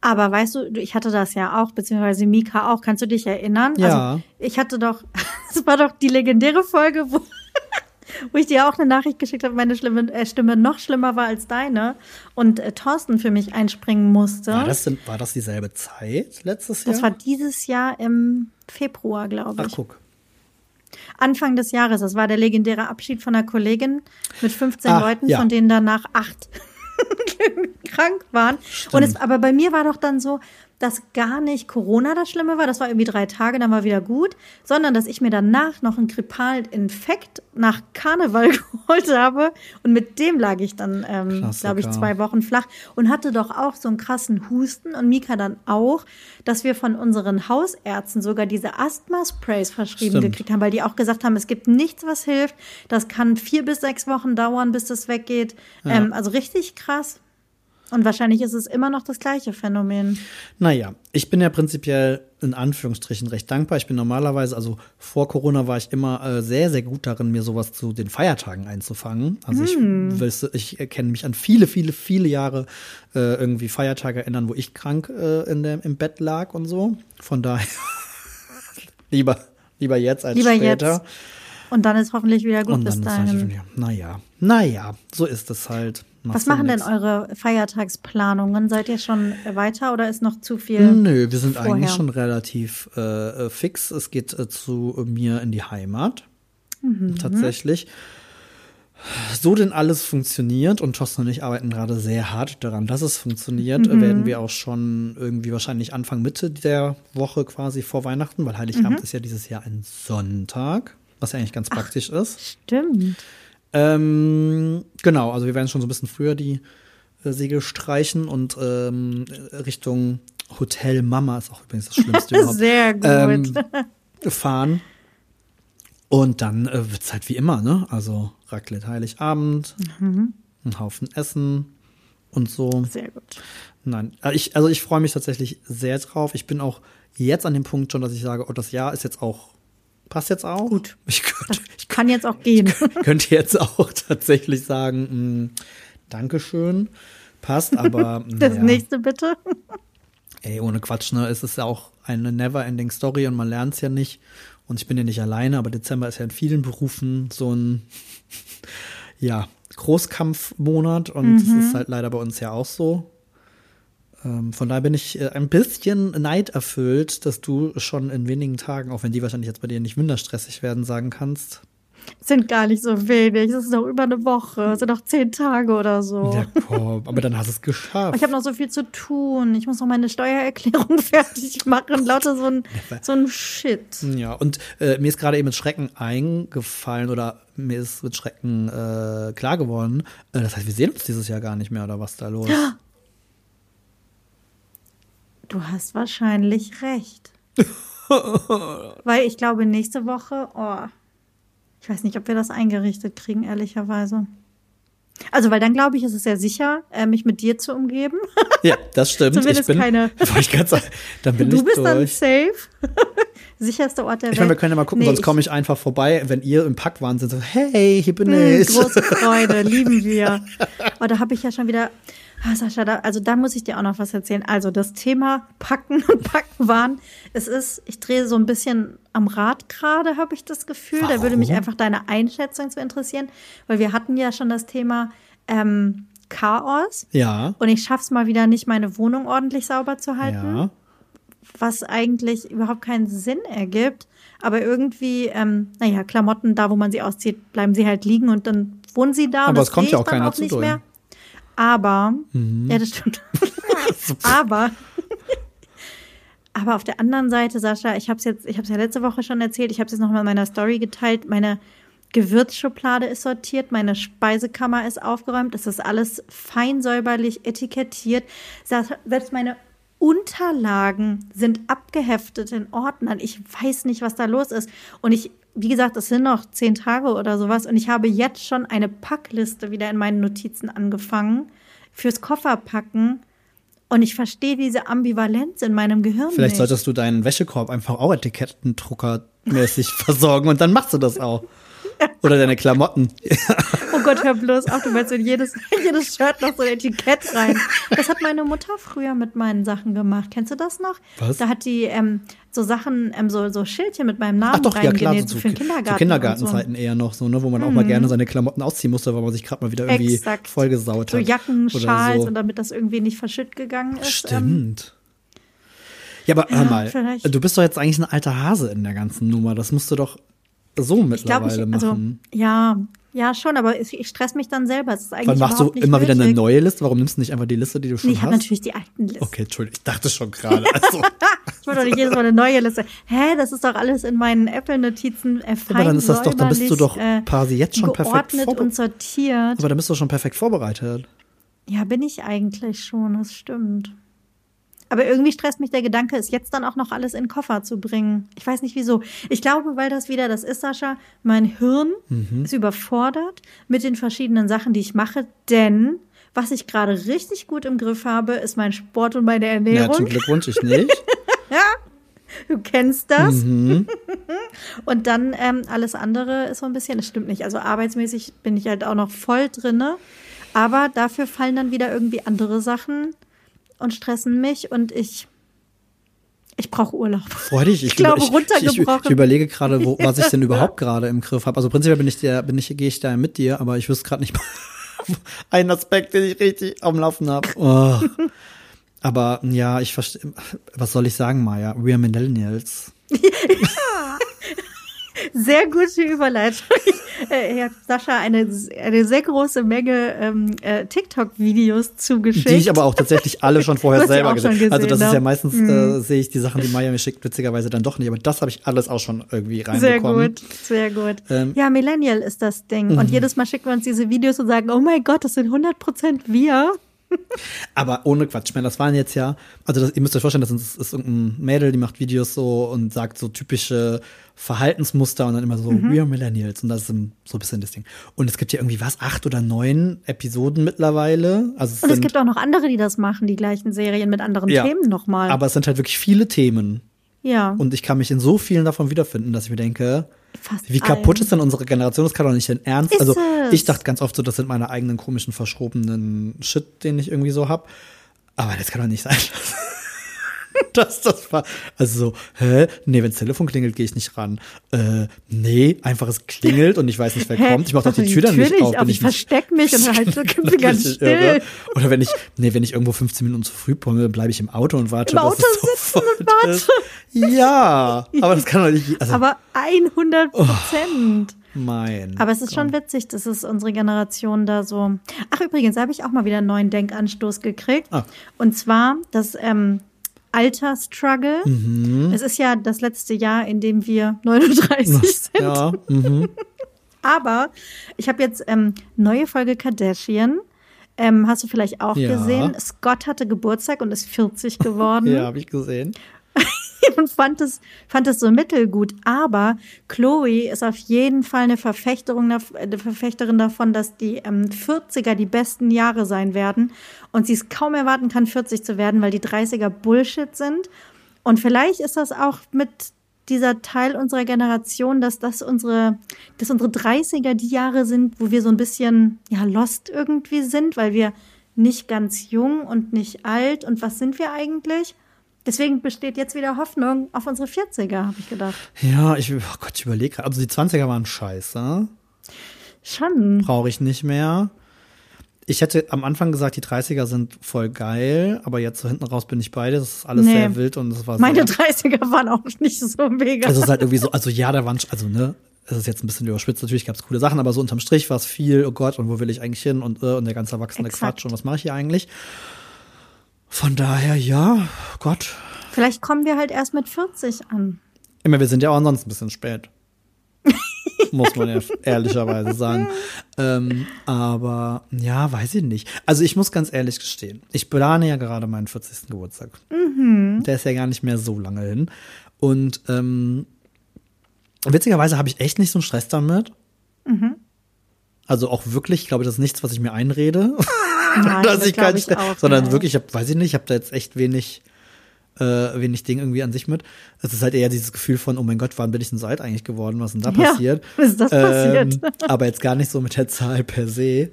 Aber weißt du, ich hatte das ja auch, beziehungsweise Mika auch. Kannst du dich erinnern? Ja. Also, ich hatte doch, es war doch die legendäre Folge, wo, wo ich dir auch eine Nachricht geschickt habe, meine Stimme, äh, Stimme noch schlimmer war als deine und äh, Thorsten für mich einspringen musste. War das, denn, war das dieselbe Zeit letztes Jahr? Das war dieses Jahr im Februar, glaube ich. Ach, guck. Anfang des Jahres. Das war der legendäre Abschied von einer Kollegin mit 15 Ach, Leuten, ja. von denen danach acht krank waren. Stimmt. Und es, aber bei mir war doch dann so, dass gar nicht Corona das Schlimme war, das war irgendwie drei Tage, dann war wieder gut, sondern dass ich mir danach noch einen grippalen Infekt nach Karneval geholt habe und mit dem lag ich dann, ähm, glaube ich, zwei Wochen flach und hatte doch auch so einen krassen Husten und Mika dann auch, dass wir von unseren Hausärzten sogar diese Asthma-Sprays verschrieben Stimmt. gekriegt haben, weil die auch gesagt haben, es gibt nichts, was hilft, das kann vier bis sechs Wochen dauern, bis das weggeht, ja. ähm, also richtig krass. Und wahrscheinlich ist es immer noch das gleiche Phänomen. Naja, ich bin ja prinzipiell in Anführungsstrichen recht dankbar. Ich bin normalerweise, also vor Corona war ich immer äh, sehr, sehr gut darin, mir sowas zu den Feiertagen einzufangen. Also Hm. ich, ich erkenne mich an viele, viele, viele Jahre äh, irgendwie Feiertage erinnern, wo ich krank äh, in der, im Bett lag und so. Von daher lieber, lieber jetzt als Lieber später. jetzt. Und dann ist hoffentlich wieder gut Und bis dann ist dahin. naja, naja, so ist es halt. Was machen denn eure Feiertagsplanungen? Seid ihr schon weiter oder ist noch zu viel? Nö, wir sind vorher? eigentlich schon relativ äh, äh, fix. Es geht äh, zu mir in die Heimat. Mhm. Tatsächlich. So denn alles funktioniert und Thorsten und ich arbeiten gerade sehr hart daran, dass es funktioniert, Mhm. werden wir auch schon irgendwie wahrscheinlich Anfang Mitte der Woche quasi vor Weihnachten, weil Heiligabend Mhm. ist ja dieses Jahr ein Sonntag, was ja eigentlich ganz praktisch ist. Stimmt. Ähm, genau, also wir werden schon so ein bisschen früher die äh, Segel streichen und ähm, Richtung Hotel Mama ist auch übrigens das Schlimmste überhaupt. Sehr gut. Ähm, fahren. Und dann äh, wird's halt wie immer, ne? Also Raclette Heiligabend, Mhm. ein Haufen Essen und so. Sehr gut. Nein, äh, ich, also ich freue mich tatsächlich sehr drauf. Ich bin auch jetzt an dem Punkt schon, dass ich sage, oh, das Jahr ist jetzt auch, passt jetzt auch. Gut. Ich könnte, ich Kann jetzt auch gehen. könnte jetzt auch tatsächlich sagen, mh, Dankeschön, passt, aber Das naja, nächste bitte. ey, ohne Quatsch, ne, es ist ja auch eine never-ending Story und man lernt es ja nicht. Und ich bin ja nicht alleine, aber Dezember ist ja in vielen Berufen so ein, ja, Großkampfmonat und das ist halt leider bei uns ja auch so. Ähm, von daher bin ich äh, ein bisschen neiderfüllt, dass du schon in wenigen Tagen, auch wenn die wahrscheinlich jetzt bei dir nicht minder stressig werden, sagen kannst, Sind gar nicht so wenig. Es ist noch über eine Woche. Es sind noch zehn Tage oder so. ja, komm, aber dann hast du es geschafft. Ich habe noch so viel zu tun. Ich muss noch meine Steuererklärung fertig machen. Lauter so ein, so ein Shit. Ja, und äh, mir ist gerade eben mit Schrecken eingefallen oder mir ist mit Schrecken äh, klar geworden, äh, das heißt, wir sehen uns dieses Jahr gar nicht mehr oder was da los? Du hast wahrscheinlich recht. Weil ich glaube, nächste Woche, oh, ich weiß nicht, ob wir das eingerichtet kriegen, ehrlicherweise. Also, weil dann glaube ich, ist es sehr sicher, äh, mich mit dir zu umgeben. Ja, das stimmt. Zumindest ich bin, keine- ich sagen, dann bin Du ich bist dann durch. safe. Sicherster Ort der Ich Welt. meine, wir können ja mal gucken, Nee, sonst komme ich einfach vorbei, wenn ihr im Packwahnsinn seid. So, hey, hier bin Hm, ich. große Freude, lieben wir. Aber da habe ich ja schon wieder, ah, Sascha, da, also da muss ich dir auch noch was erzählen. Also das Thema Packen und Packen waren, es ist, ich drehe so ein bisschen am Rad gerade, habe ich das Gefühl. Da würde mich Warum? einfach deine Einschätzung zu interessieren, weil wir hatten ja schon das Thema ähm, Chaos. Ja, Und ich schaff's mal wieder nicht, meine Wohnung ordentlich sauber zu halten ja. was eigentlich überhaupt keinen Sinn ergibt. Aber irgendwie, ähm, naja, Klamotten, da wo man sie auszieht, bleiben sie halt liegen und dann wohnen sie da. und Aber das es kommt ja auch keiner zu nicht doll. mehr. Aber, Mhm. ja, das stimmt. aber, aber auf der anderen Seite, Sascha, ich habe es jetzt, ich habe es ja letzte Woche schon erzählt, ich habe es jetzt noch mal in meiner Story geteilt. Meine Gewürzschublade ist sortiert, meine Speisekammer ist aufgeräumt, es ist alles fein säuberlich etikettiert. Selbst meine Unterlagen sind abgeheftet in Ordnern. Ich weiß nicht, was da los ist. Und ich, wie gesagt, es sind noch zehn Tage oder sowas. Und ich habe jetzt schon eine Packliste wieder in meinen Notizen angefangen fürs Kofferpacken. Und ich verstehe diese Ambivalenz in meinem Gehirn Vielleicht nicht. solltest du deinen Wäschekorb einfach auch etikettendruckermäßig versorgen und dann machst du das auch. Oder deine Klamotten. Oh Gott, hör bloß auf, du willst in jedes, jedes Shirt noch so ein Etikett rein. Das hat meine Mutter früher mit meinen Sachen gemacht. Kennst du das noch? Was? Da hat die ähm, so Sachen, ähm, so, so Schildchen mit meinem Namen Ach doch, ja klar, reingenäht, so, für den Kindergarten. und Kindergartenzeiten eher noch so, ne, wo man auch mal gerne seine Klamotten ausziehen musste, weil man sich gerade mal wieder irgendwie Exakt. vollgesaut So, hat. so Jacken, Schals so. und damit das irgendwie nicht verschütt gegangen ist. Ähm, Stimmt. Ja, aber hör Ja, mal, vielleicht. du bist doch jetzt eigentlich ein alter Hase in der ganzen Nummer. Das musst du doch so ich glaube, mittlerweile ich, also, machen. ja, ja, schon, aber ich, ich stress mich dann selber. Es ist eigentlich Wann machst du immer wieder eine neue Liste? Warum nimmst du nicht einfach die Liste, die du schon Nee, ich habe hast? natürlich die alten Listen. Okay, Entschuldigung, ich dachte schon gerade. Also, Ich wollte doch nicht jedes Mal eine neue Liste. Hä, das ist doch alles in meinen Apple-Notizen äh, fein aber dann ist das doch, dann bist du doch äh, quasi jetzt schon perfekt geordnet und vorbereitet. sortiert. Aber dann bist du schon perfekt vorbereitet. Ja, bin ich eigentlich schon, das stimmt. Aber irgendwie stresst mich der Gedanke, es jetzt dann auch noch alles in den Koffer zu bringen. Ich weiß nicht wieso. Ich glaube, weil das wieder das ist, Sascha. Mein Hirn Mhm. ist überfordert mit den verschiedenen Sachen, die ich mache, denn Was ich gerade richtig gut im Griff habe, ist mein Sport und meine Ernährung. Glückwunsch, ich nicht. Du kennst das. Mhm. Und dann ähm, alles andere ist so ein bisschen, das stimmt nicht. Also arbeitsmäßig bin ich halt auch noch voll drinne. Aber dafür fallen dann wieder irgendwie andere Sachen und stressen mich und ich, ich brauche Urlaub. Freu dich. Ich, Ich glaube, ich, ich, runtergebrochen. ich überlege gerade, wo, was ich denn überhaupt gerade im Griff habe. Also prinzipiell bin ich der, bin ich, gehe ich da mit dir, aber ich wüsste gerade nicht mal einen Aspekt, den ich richtig am Laufen habe. Oh. Aber ja, ich verstehe. Was soll ich sagen, Maya? We are Millennials. Sehr gute Überleitung. Ich, äh, Sascha eine, eine sehr große Menge ähm, äh, TikTok-Videos zugeschickt. Die ich aber auch tatsächlich alle schon vorher selber gesehen schon Also das gesehen ist ja meistens, äh, sehe ich die Sachen, die Maya mir schickt, witzigerweise dann doch nicht. Aber das habe ich alles auch schon irgendwie Sehr reinbekommen. gut, sehr gut. Ähm, ja, Millennial ist das Ding. Und jedes Mal schicken wir uns diese Videos und sagen, oh mein Gott, das sind 100% wir. Aber ohne Quatsch, ich meine, das waren jetzt ja, also das, ihr müsst euch vorstellen, das ist, ist irgendein Mädel, die macht Videos so und sagt so typische Verhaltensmuster und dann immer so, Mhm. we are Millennials und das ist so ein bisschen das Ding. Und es gibt ja irgendwie was, acht oder neun Episoden mittlerweile. Also es Und es sind, gibt auch noch andere, die das machen, die gleichen Serien mit anderen Ja. Themen nochmal. aber es sind halt wirklich viele Themen. ja, Und ich kann mich in so vielen davon wiederfinden, dass ich mir denke, fast wie kaputt allen. ist denn unsere Generation? Das kann doch nicht denn ernst. Ist also ich dachte ganz oft so, das sind meine eigenen komischen, verschrobenen Shit, den ich irgendwie so hab. Aber das kann doch nicht sein. dass das war. Also so, hä? Nee, wenn das Telefon klingelt, gehe ich nicht ran. Äh, nee, einfach es klingelt und ich weiß nicht, wer kommt. Ich mache doch die Tür dann nicht auf. bin Ich nicht- versteck mich und halt so ganz still. irre. Oder wenn ich, nee, wenn ich irgendwo 15 Minuten zu früh komme, bleibe ich im Auto und warte, Im dass Auto sitzen und ist. Ja, aber das kann doch nicht, also Aber 100 Prozent. mein. Aber es ist schon witzig, dass es unsere Generation da so. Ach, übrigens, da habe ich auch mal wieder einen neuen Denkanstoß gekriegt. Ah. Und zwar das ähm, Alter-Struggle. Mhm. Es ist ja das letzte Jahr, in dem wir 39 sind. ja, mhm. Aber ich habe jetzt ähm, neue Folge Kardashian. Ähm, hast du vielleicht auch Ja. gesehen? Scott hatte Geburtstag und ist 40 geworden. ja, habe ich gesehen. und fand es, fand es so mittelgut. Aber Chloe ist auf jeden Fall eine, Verfechterung, eine Verfechterin davon, dass die ähm, 40er die besten Jahre sein werden und sie es kaum erwarten kann, 40 zu werden, weil die 30er Bullshit sind. Und vielleicht ist das auch mit dieser Teil unserer Generation, dass das unsere, dass unsere 30er die Jahre sind, wo wir so ein bisschen, ja, lost irgendwie sind, weil wir nicht ganz jung und nicht alt. Und was sind wir eigentlich? Deswegen besteht jetzt wieder Hoffnung auf unsere 40er, habe ich gedacht. Ja, ich, oh Gott, ich überlege gerade. Also die 20er waren scheiße. Schon. Brauche ich nicht mehr. Ich hätte am Anfang gesagt, die 30er sind voll geil, aber jetzt so hinten raus bin ich beide. Das ist alles Nee. sehr wild und es war Meine sehr, 30er waren auch nicht so mega. Also es ist halt irgendwie so, also ja, da waren, also ne, es ist jetzt ein bisschen überspitzt, natürlich gab es coole Sachen, aber so unterm Strich war es viel, oh Gott, und wo will ich eigentlich hin und, äh, und der ganze erwachsene Exakt. Quatsch und was mache ich hier eigentlich? Von daher, ja, Gott. Vielleicht kommen wir halt erst mit 40 an. Immer, wir sind ja auch ansonsten ein bisschen spät. Muss man ja ehrlicherweise sagen. Ähm, aber ja, weiß ich nicht. Also ich muss ganz ehrlich gestehen, ich plane ja gerade meinen 40. Geburtstag. Der ist ja gar nicht mehr so lange hin. Und ähm, witzigerweise habe ich echt nicht so einen Stress damit. Also auch wirklich, ich glaube, das ist nichts, was ich mir einrede. Nein, dass das ich keinen ich auch sondern nicht. wirklich, ich hab, weiß ich nicht, ich habe da jetzt echt wenig, äh, wenig Ding irgendwie an sich mit. Es ist halt eher dieses Gefühl von, oh mein Gott, wann bin ich denn so alt eigentlich geworden? Was ist denn da Ja, passiert? was ist das passiert? Ähm, aber jetzt gar nicht so mit der Zahl per se.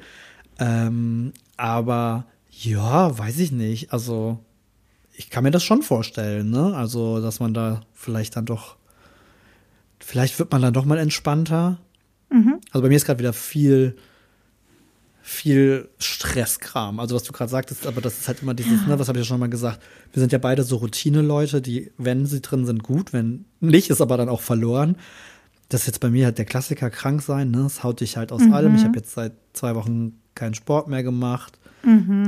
Ähm, aber ja, weiß ich nicht. Also ich kann mir das schon vorstellen, ne? Also, dass man da vielleicht dann doch, vielleicht wird man dann doch mal entspannter. Also bei mir ist gerade wieder viel, viel Stresskram. Also was du gerade sagtest, aber das ist halt immer dieses, ne, was habe ich ja schon mal gesagt. Wir sind ja beide so Routine-Leute, die, wenn sie drin sind, gut, wenn nicht, ist aber dann auch verloren. Das ist jetzt bei mir halt der Klassiker krank sein, ne? Das haut dich halt aus allem. Ich habe jetzt seit zwei Wochen keinen Sport mehr gemacht.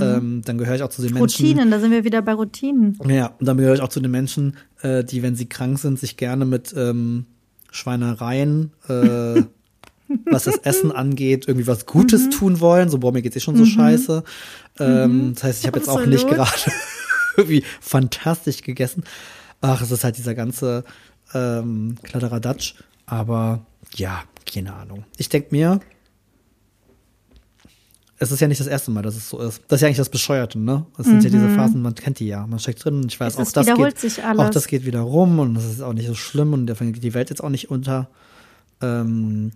Ähm, dann gehöre ich auch zu den Menschen. Routinen, da sind wir wieder bei Routinen. Ja, und dann gehöre ich auch zu den Menschen, äh, die, wenn sie krank sind, sich gerne mit ähm, Schweinereien, äh, was das Essen angeht, irgendwie was Gutes tun wollen. So, boah, mir geht's eh schon so scheiße. Ähm, Das heißt, ich habe jetzt auch nicht gerade irgendwie fantastisch gegessen. Ach, es ist halt dieser ganze ähm, Kladderadatsch. Aber ja, keine Ahnung. Ich denk mir, es ist ja nicht das erste Mal, dass es so ist. Das ist ja eigentlich das Bescheuerte, ne? Das sind ja diese Phasen, man kennt die ja, man steckt drin und ich weiß, Mhm. Es auch das geht, auch das geht wieder rum und das ist auch nicht so schlimm und davon geht die Welt jetzt auch nicht unter. Ähm,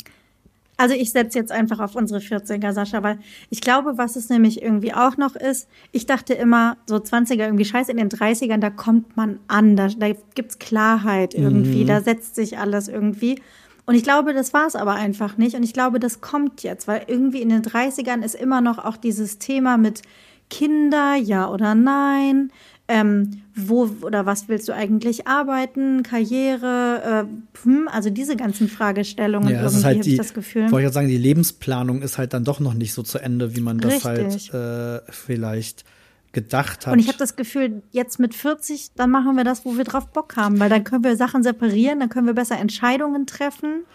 Also ich setze jetzt einfach auf unsere 40er, Sascha, weil ich glaube, was es nämlich irgendwie auch noch ist, ich dachte immer, so 20er irgendwie scheiße, in den 30ern, da kommt man an, da, da gibt's Klarheit irgendwie, da setzt sich alles irgendwie. Und ich glaube, das war es aber einfach nicht. Und ich glaube, das kommt jetzt, weil irgendwie in den 30ern ist immer noch auch dieses Thema mit Kinder, ja oder nein, ähm, wo oder was willst du eigentlich arbeiten, Karriere, äh, hm, also diese ganzen Fragestellungen ja, das irgendwie ist halt habe die, ich das Gefühl. wollte ich sagen, die Lebensplanung ist halt dann doch noch nicht so zu Ende, wie man das Richtig. halt äh, vielleicht gedacht hat. Und ich habe das Gefühl, jetzt mit 40, dann machen wir das, wo wir drauf Bock haben, weil dann können wir Sachen separieren, dann können wir besser Entscheidungen treffen.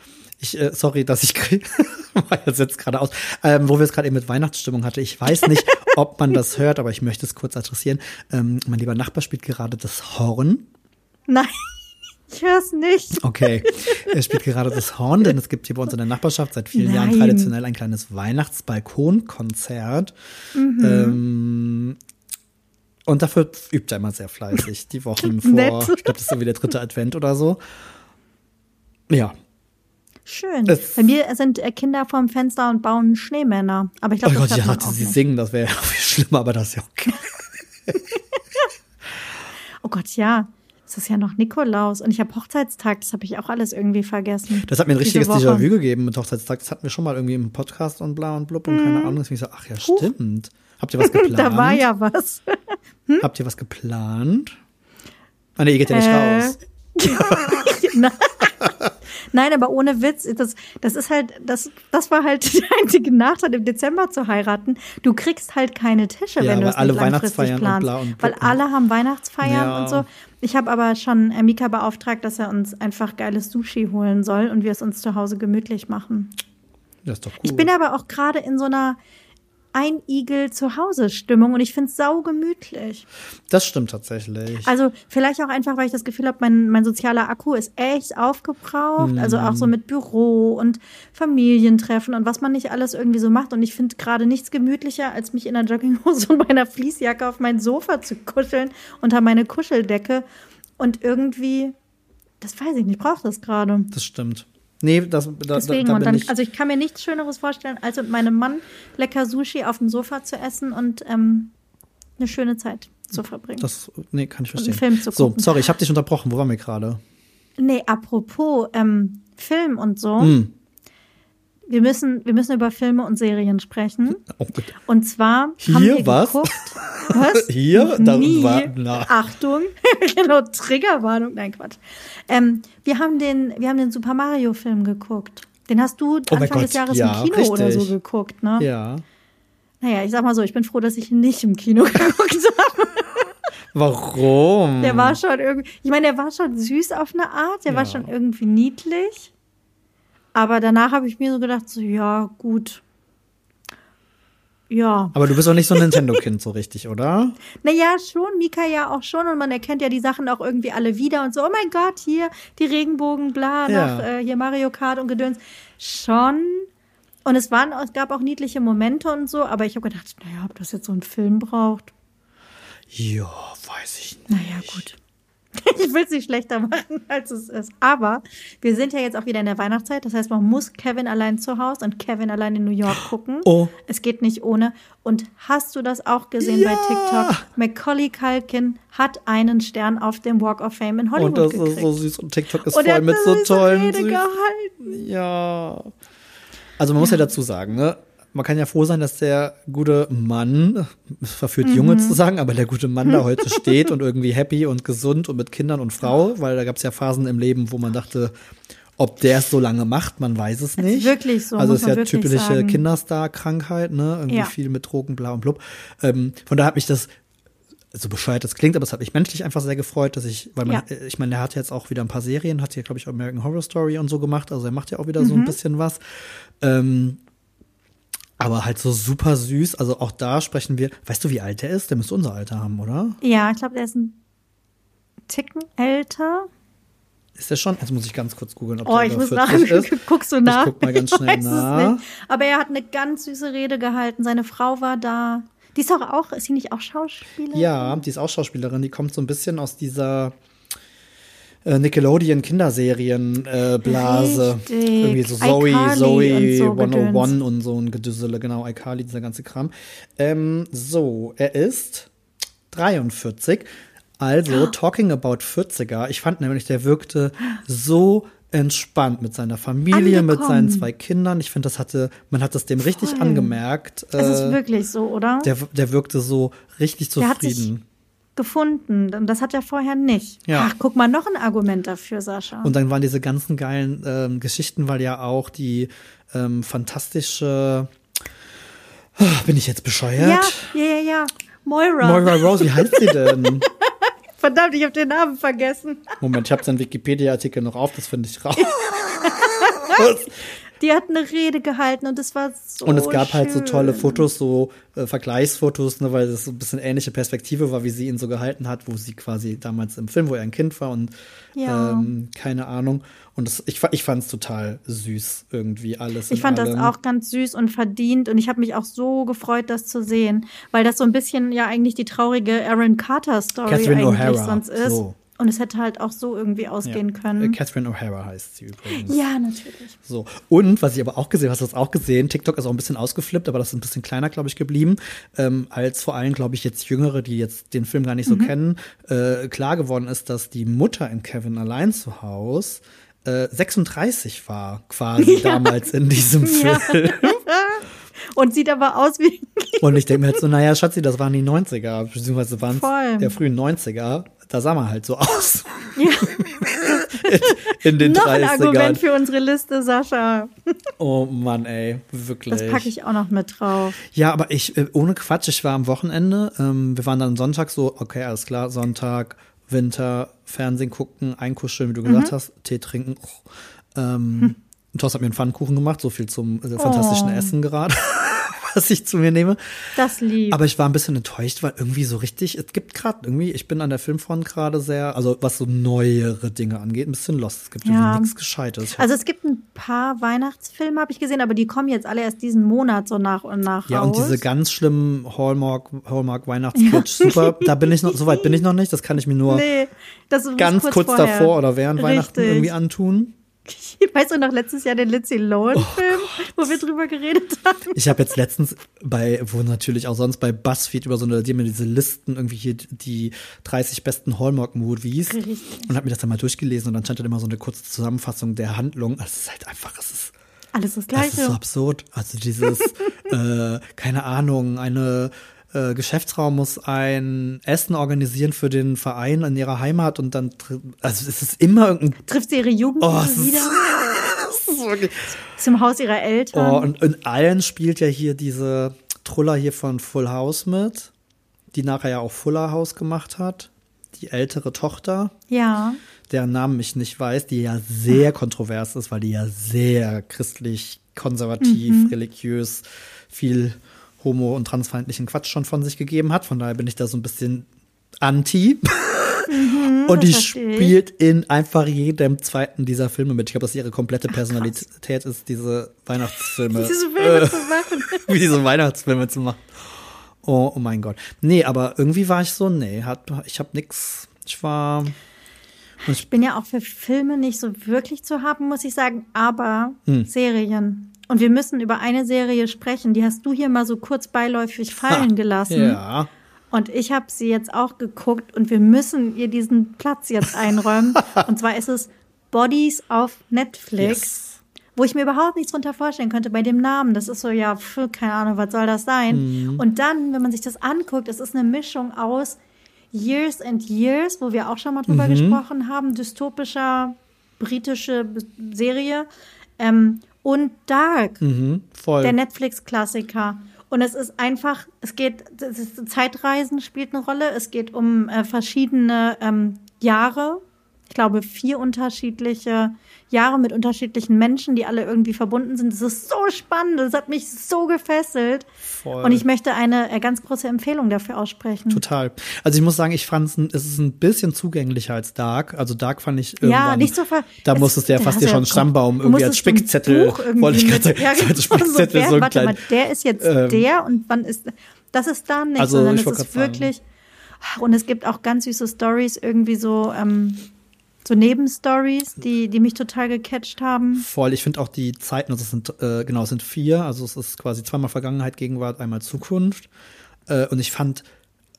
Ich, äh, sorry, dass ich war jetzt gerade aus, ähm, wo wir es gerade eben mit Weihnachtsstimmung hatte. Ich weiß nicht, ob man das hört, aber ich möchte es kurz adressieren. Ähm, mein lieber Nachbar spielt gerade das Horn. Nein, ich höre es nicht. Okay, er spielt gerade das Horn, denn es gibt hier bei uns in der Nachbarschaft seit vielen Jahren Nein. traditionell ein kleines Weihnachtsbalkonkonzert. Mhm. Ähm, und dafür übt er immer sehr fleißig, die Wochen vor, Nett. ich glaube, das ist so wie der dritte Advent oder so. Ja, Schön. Es- Bei mir sind äh, Kinder vorm Fenster und bauen Schneemänner. Aber ich Oh glaube, Gott, das ich dachte, sie nicht. singen, das wäre ja viel schlimmer, aber das ist ja okay. Oh Gott, ja. Es ist ja noch Nikolaus und ich habe Hochzeitstag, das habe ich auch alles irgendwie vergessen. Das hat mir ein richtiges. Déjà-vu gegeben mit Hochzeitstag. Das hatten wir schon mal irgendwie im Podcast und bla und blub und keine Ahnung. Deswegen so, ach ja, stimmt. Habt ihr was geplant? Da war ja was. Habt ihr was geplant? Ah, nee, ihr geht ja nicht Äh, raus. Nein. Nein, aber ohne Witz, das, das ist halt, das, das war halt der einzige Nachteil, im Dezember zu heiraten. Du kriegst halt keine Tische, Ja, wenn du es alle nicht langfristig Weihnachtsfeiern und planst. bla und weil alle haben Weihnachtsfeiern Ja. und so. Ich habe aber schon Mika beauftragt, dass er uns einfach geiles Sushi holen soll und wir es uns zu Hause gemütlich machen. Das ist doch gut. Ich bin aber auch gerade in so einer Einigel-Zuhause-Stimmung und ich finde es saugemütlich. das stimmt tatsächlich. Also vielleicht auch einfach, weil ich das Gefühl habe, mein, mein sozialer Akku ist echt aufgebraucht. Also auch Mhm. so mit Büro und Familientreffen und was man nicht alles irgendwie so macht. Und ich finde gerade nichts gemütlicher, als mich in einer Jogginghose und meiner Fließjacke auf mein Sofa zu kuscheln unter meine Kuscheldecke. Und irgendwie, das weiß ich nicht, brauche das gerade. das stimmt. Nee, das, da, Deswegen, da, da und bin dann, ich. also ich kann mir nichts Schöneres vorstellen, als mit meinem Mann lecker Sushi auf dem Sofa zu essen und ähm, eine schöne Zeit zu verbringen. das, nee, kann ich und einen verstehen. Film zu so, gucken. sorry, ich habe dich unterbrochen. Wo waren wir gerade? Nee, apropos ähm, Film und so. Hm. Wir müssen, wir müssen über Filme und Serien sprechen. Oh. Und zwar Hier haben wir was? geguckt. Was? Hier? Da war- na. Achtung. genau, Triggerwarnung. Nein, Quatsch. Ähm, wir haben den, wir haben den Super Mario Film geguckt. Den hast du Oh Anfang des Gott, Jahres ja, im Kino oder so richtig. geguckt, ne? Ja. Naja, ich sag mal so, ich bin froh, dass ich ihn nicht im Kino geguckt habe. Warum? Der war schon irgendwie, ich meine, der war schon süß auf eine Art, der war Ja. schon irgendwie niedlich. Aber danach habe ich mir so gedacht, so, ja, gut. Ja. Aber du bist doch nicht so ein Nintendo-Kind so richtig, oder? Naja, schon, Mika ja auch schon und man erkennt ja die Sachen auch irgendwie alle wieder und so, oh mein Gott, hier die Regenbogen, bla, Ja. nach äh, hier Mario Kart und Gedöns. Schon. Und es waren, es gab auch niedliche Momente und so, aber ich habe gedacht, naja, ob das jetzt so einen Film braucht. Ja, weiß ich nicht. Naja, gut. Ich will es nicht schlechter machen, als es ist. Aber wir sind ja jetzt auch wieder in der Weihnachtszeit. Das heißt, man muss Kevin allein zu Hause und Kevin allein in New York gucken. Oh. Es geht nicht ohne. Und hast du das auch gesehen bei Ja. TikTok? Macaulay Culkin hat einen Stern auf dem Walk of Fame in Hollywood Und das gekriegt. ist so süß und TikTok ist und voll mit so tollen. Rede gehalten. Ja. Also man muss ja dazu sagen, ne? Man kann ja froh sein, dass der gute Mann, es verführt Mhm. Junge zu sagen, aber der gute Mann da heute steht und irgendwie happy und gesund und mit Kindern und Frau, weil da gab es ja Phasen im Leben, wo man dachte, ob der es so lange macht, man weiß es nicht. wirklich so, Also ist ja typische. Kinderstar-Krankheit, ne? Irgendwie Ja. viel mit Drogen, bla und blub. Ähm, von daher hat mich das so bescheuert das klingt, aber es hat mich menschlich einfach sehr gefreut, dass ich, weil man, Ja. äh, ich meine, der hat jetzt auch wieder ein paar Serien, hat hier, glaube ich, American Horror Story und so gemacht, also er macht ja auch wieder so Mhm. ein bisschen was. Ähm, aber halt so super süß, also auch da sprechen wir, weißt du, wie alt der ist? Der müsste unser Alter haben, oder? Ja, ich glaube, der ist ein Ticken älter. Ist er schon? Jetzt muss ich ganz kurz googeln, ob Oh, der ich muss 40 nach. ist. Guckst du nach? Ich guck mal ganz Ich schnell nach. Aber er hat eine ganz süße Rede gehalten. Seine Frau war da. Die ist doch auch, ist sie nicht auch Schauspielerin? Ja, die ist auch Schauspielerin. Die kommt so ein bisschen aus dieser Nickelodeon Kinderserien äh, Blase. Richtig. Irgendwie so Zoe, iCarly Zoe so 101 Gedöns. und so ein Gedüssele, genau, iCarly, dieser ganze Kram. Ähm, so, er ist 43. Also, talking about 40er. Ich fand nämlich, der wirkte so entspannt mit seiner Familie, mit Angekommen. seinen zwei Kindern. Ich finde, das hatte, man hat das dem richtig Voll. angemerkt. Es ist Äh, wirklich so, oder? der, der wirkte so richtig zufrieden. Gefunden. Und das hat er vorher nicht. Ja. Ach, guck mal, noch ein Argument dafür, Sascha. Und dann waren diese ganzen geilen ähm, Geschichten, weil ja auch die ähm, fantastische. Ah, Bin ich jetzt bescheuert? ja, ja, ja, ja. Moira. Moira Rose, wie heißt sie denn? Verdammt, ich habe den Namen vergessen. Moment, ich habe den Wikipedia-Artikel noch auf, das finde ich raus. Die hat eine Rede gehalten und es war so Und es gab halt so schön. tolle Fotos, so äh, Vergleichsfotos, ne, weil es so ein bisschen ähnliche Perspektive war, wie sie ihn so gehalten hat, wo sie quasi damals im Film, wo er ein Kind war und Ja. ähm, keine Ahnung. Und das, ich, ich fand es total süß, irgendwie alles. Ich fand das allem. auch ganz süß und verdient und ich habe mich auch so gefreut, das zu sehen, weil das so ein bisschen ja eigentlich die traurige Aaron Carter Story Catherine eigentlich sonst ist. so. Und es hätte halt auch so irgendwie ausgehen Äh, können. Catherine O'Hara heißt sie übrigens. Ja, natürlich. So. Und was ich aber auch gesehen habe, hast du das auch gesehen? TikTok ist auch ein bisschen ausgeflippt, aber das ist ein bisschen kleiner, glaube ich, geblieben. Ähm, als vor allem, glaube ich, jetzt Jüngere, die jetzt den Film gar nicht so kennen, äh, klar geworden ist, dass die Mutter in Kevin allein zu Haus äh, 36 war, quasi damals in diesem Ja. Film. Und sieht aber aus wie Und ich denke mir halt so, naja, Schatzi, das waren die 90er, beziehungsweise waren es der frühen 90er. Da sah man halt so aus. ja, In den noch ein 30ern. Argument für unsere Liste, Sascha. Oh Mann, ey, wirklich. Das packe ich auch noch mit drauf. Ja, aber ich, äh, ohne Quatsch, ich war am Wochenende, ähm, wir waren dann Sonntag so, okay, alles klar, Sonntag, Winter, Fernsehen gucken, einkuscheln, wie du gesagt Mhm. hast, Tee trinken. Oh. Ähm, Thorsten hat mir einen Pfannkuchen gemacht, so viel zum äh, fantastischen Oh. Essen gerade, was ich zu mir nehme. Das lieb. Aber ich war ein bisschen enttäuscht, weil irgendwie so richtig, es gibt gerade irgendwie, ich bin an der Filmfront gerade sehr, also was so neuere Dinge angeht, ein bisschen lost. Es gibt Ja. irgendwie nichts Gescheites. Also es gibt ein paar Weihnachtsfilme, habe ich gesehen, aber die kommen jetzt alle erst diesen Monat so nach und nach Ja, raus. und diese ganz schlimmen Hallmark, Hallmark Weihnachtskitsch, super, da bin ich noch, so weit bin ich noch nicht, das kann ich mir nur nee, ganz kurz, vorher. davor oder während Weihnachten Richtig. irgendwie antun. Weißt du noch letztes Jahr den Lindsay Lohan-Film, wo wir drüber geredet haben? Ich habe jetzt letztens bei, wo natürlich auch sonst bei BuzzFeed über so eine, die haben mir diese Listen irgendwie hier die 30 besten Hallmark-Movies und habe mir das dann mal durchgelesen und dann stand dann immer so eine kurze Zusammenfassung der Handlung. Also es ist halt einfach, es ist Alles das Das ist so Gleiche. absurd. Also dieses, äh, keine Ahnung, eine äh, Geschäftsraum muss ein Essen organisieren für den Verein in ihrer Heimat und dann, also es ist immer irgendein, Trifft sie ihre Jugend oh, wieder? im Haus ihrer Eltern. oh, und in allen spielt ja hier diese Truller hier von Full House mit, die nachher ja auch Fuller House gemacht hat. Die ältere Tochter, ja. deren Namen ich nicht weiß, die ja sehr kontrovers ist, weil die ja sehr christlich, konservativ, religiös, viel homo- und transfeindlichen Quatsch schon von sich gegeben hat. Von daher bin ich da so ein bisschen anti. und die spielt in einfach jedem zweiten dieser Filme mit. Ich glaube, dass ihre komplette Personalität ist, diese Weihnachtsfilme. Diese Filme zu machen. wie diese Weihnachtsfilme zu machen. Oh, oh mein Gott. Nee, aber irgendwie war ich so, nee, hat, ich habe nix. Ich war. Ich bin ja auch für Filme nicht so wirklich zu haben, muss ich sagen, aber Hm. Serien. Und wir müssen über eine Serie sprechen, die hast du hier mal so kurz beiläufig fallen gelassen. Ja. Und ich habe sie jetzt auch geguckt und wir müssen ihr diesen Platz jetzt einräumen. und zwar ist es Bodies auf Netflix. Yes. Wo ich mir überhaupt nichts drunter vorstellen könnte bei dem Namen. Das ist so, ja, pf, keine Ahnung, was soll das sein? Mhm. Und dann, wenn man sich das anguckt, es ist eine Mischung aus Years and Years, wo wir auch schon mal Mhm. drüber gesprochen haben, dystopischer britische Serie, ähm, und Dark, Mhm, voll. der Netflix-Klassiker. Und es ist einfach, es geht, das ist, Zeitreisen spielt eine Rolle, es geht um äh, verschiedene ähm, Jahre. Ich glaube, vier unterschiedliche Jahre mit unterschiedlichen Menschen, die alle irgendwie verbunden sind. Das ist so spannend. Das hat mich so gefesselt. Voll. Und ich möchte eine äh, ganz große Empfehlung dafür aussprechen. Total. Also ich muss sagen, ich fand es ist ein bisschen zugänglicher als Dark. Also Dark fand ich irgendwann. Ja, nicht so ver Da es- musstest du ja fast dir schon einen Stammbaum irgendwie als so Spickzettel, irgendwie wollte ich gerade sagen, ja, so als genau, Spickzettel wer- so ein Warte klein. mal, der ist jetzt ähm, der und wann ist das ist da nicht, Also, sondern es ist sagen. wirklich ach, und es gibt auch ganz süße Stories irgendwie so ähm, so Nebenstories, die die mich total gecatcht haben. Voll, ich finde auch die Zeiten, also es sind, äh, genau, es sind vier, also es ist quasi zweimal Vergangenheit, Gegenwart, einmal Zukunft. Äh, und ich fand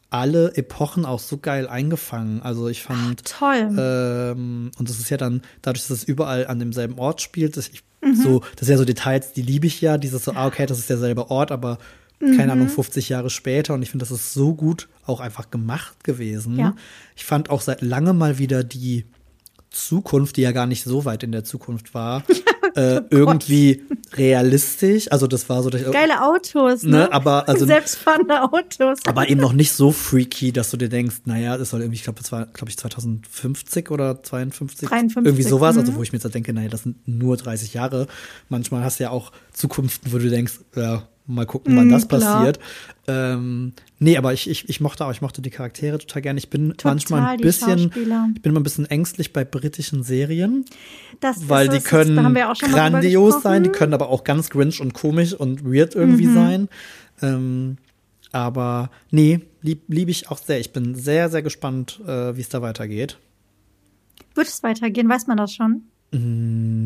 alle Epochen auch so geil eingefangen. Also ich fand, Toll. ähm, und das ist ja dann, dadurch, dass es überall an demselben Ort spielt, dass ich Mhm. so, das sind ja so Details, die liebe ich ja, dieses so, ah, okay, das ist derselbe Ort, aber keine Mhm. Ahnung, 50 Jahre später. Und ich finde, das ist so gut auch einfach gemacht gewesen. Ja. Ich fand auch seit langem mal wieder die Zukunft, die ja gar nicht so weit in der Zukunft war, äh, irgendwie realistisch. Also das war so, dass ich, Geile Autos, ne? ne, aber also Selbstfahrende Autos. aber eben noch nicht so freaky, dass du dir denkst, naja, das soll irgendwie, ich glaube, das war, glaube ich, 2050 oder 52. 53, Irgendwie sowas, also mhm. wo ich mir jetzt denke, naja, das sind nur 30 Jahre. Manchmal hast du ja auch Zukunften, wo du denkst, ja, mal gucken, wann Mhm, das klar. passiert. Ähm, nee, aber ich, ich, ich mochte auch, ich mochte die Charaktere total gerne. Ich bin Total, manchmal ein bisschen, ich bin immer ein bisschen ängstlich bei britischen Serien, Das weil ist die können da haben wir auch schon mal drüber grandios sein, die können aber auch ganz grinch und komisch und weird irgendwie Mhm. sein. Ähm, aber nee, lieb, lieb ich auch sehr. Ich bin sehr, sehr gespannt, äh, wie es da weitergeht. Wird es weitergehen? Weiß man das schon?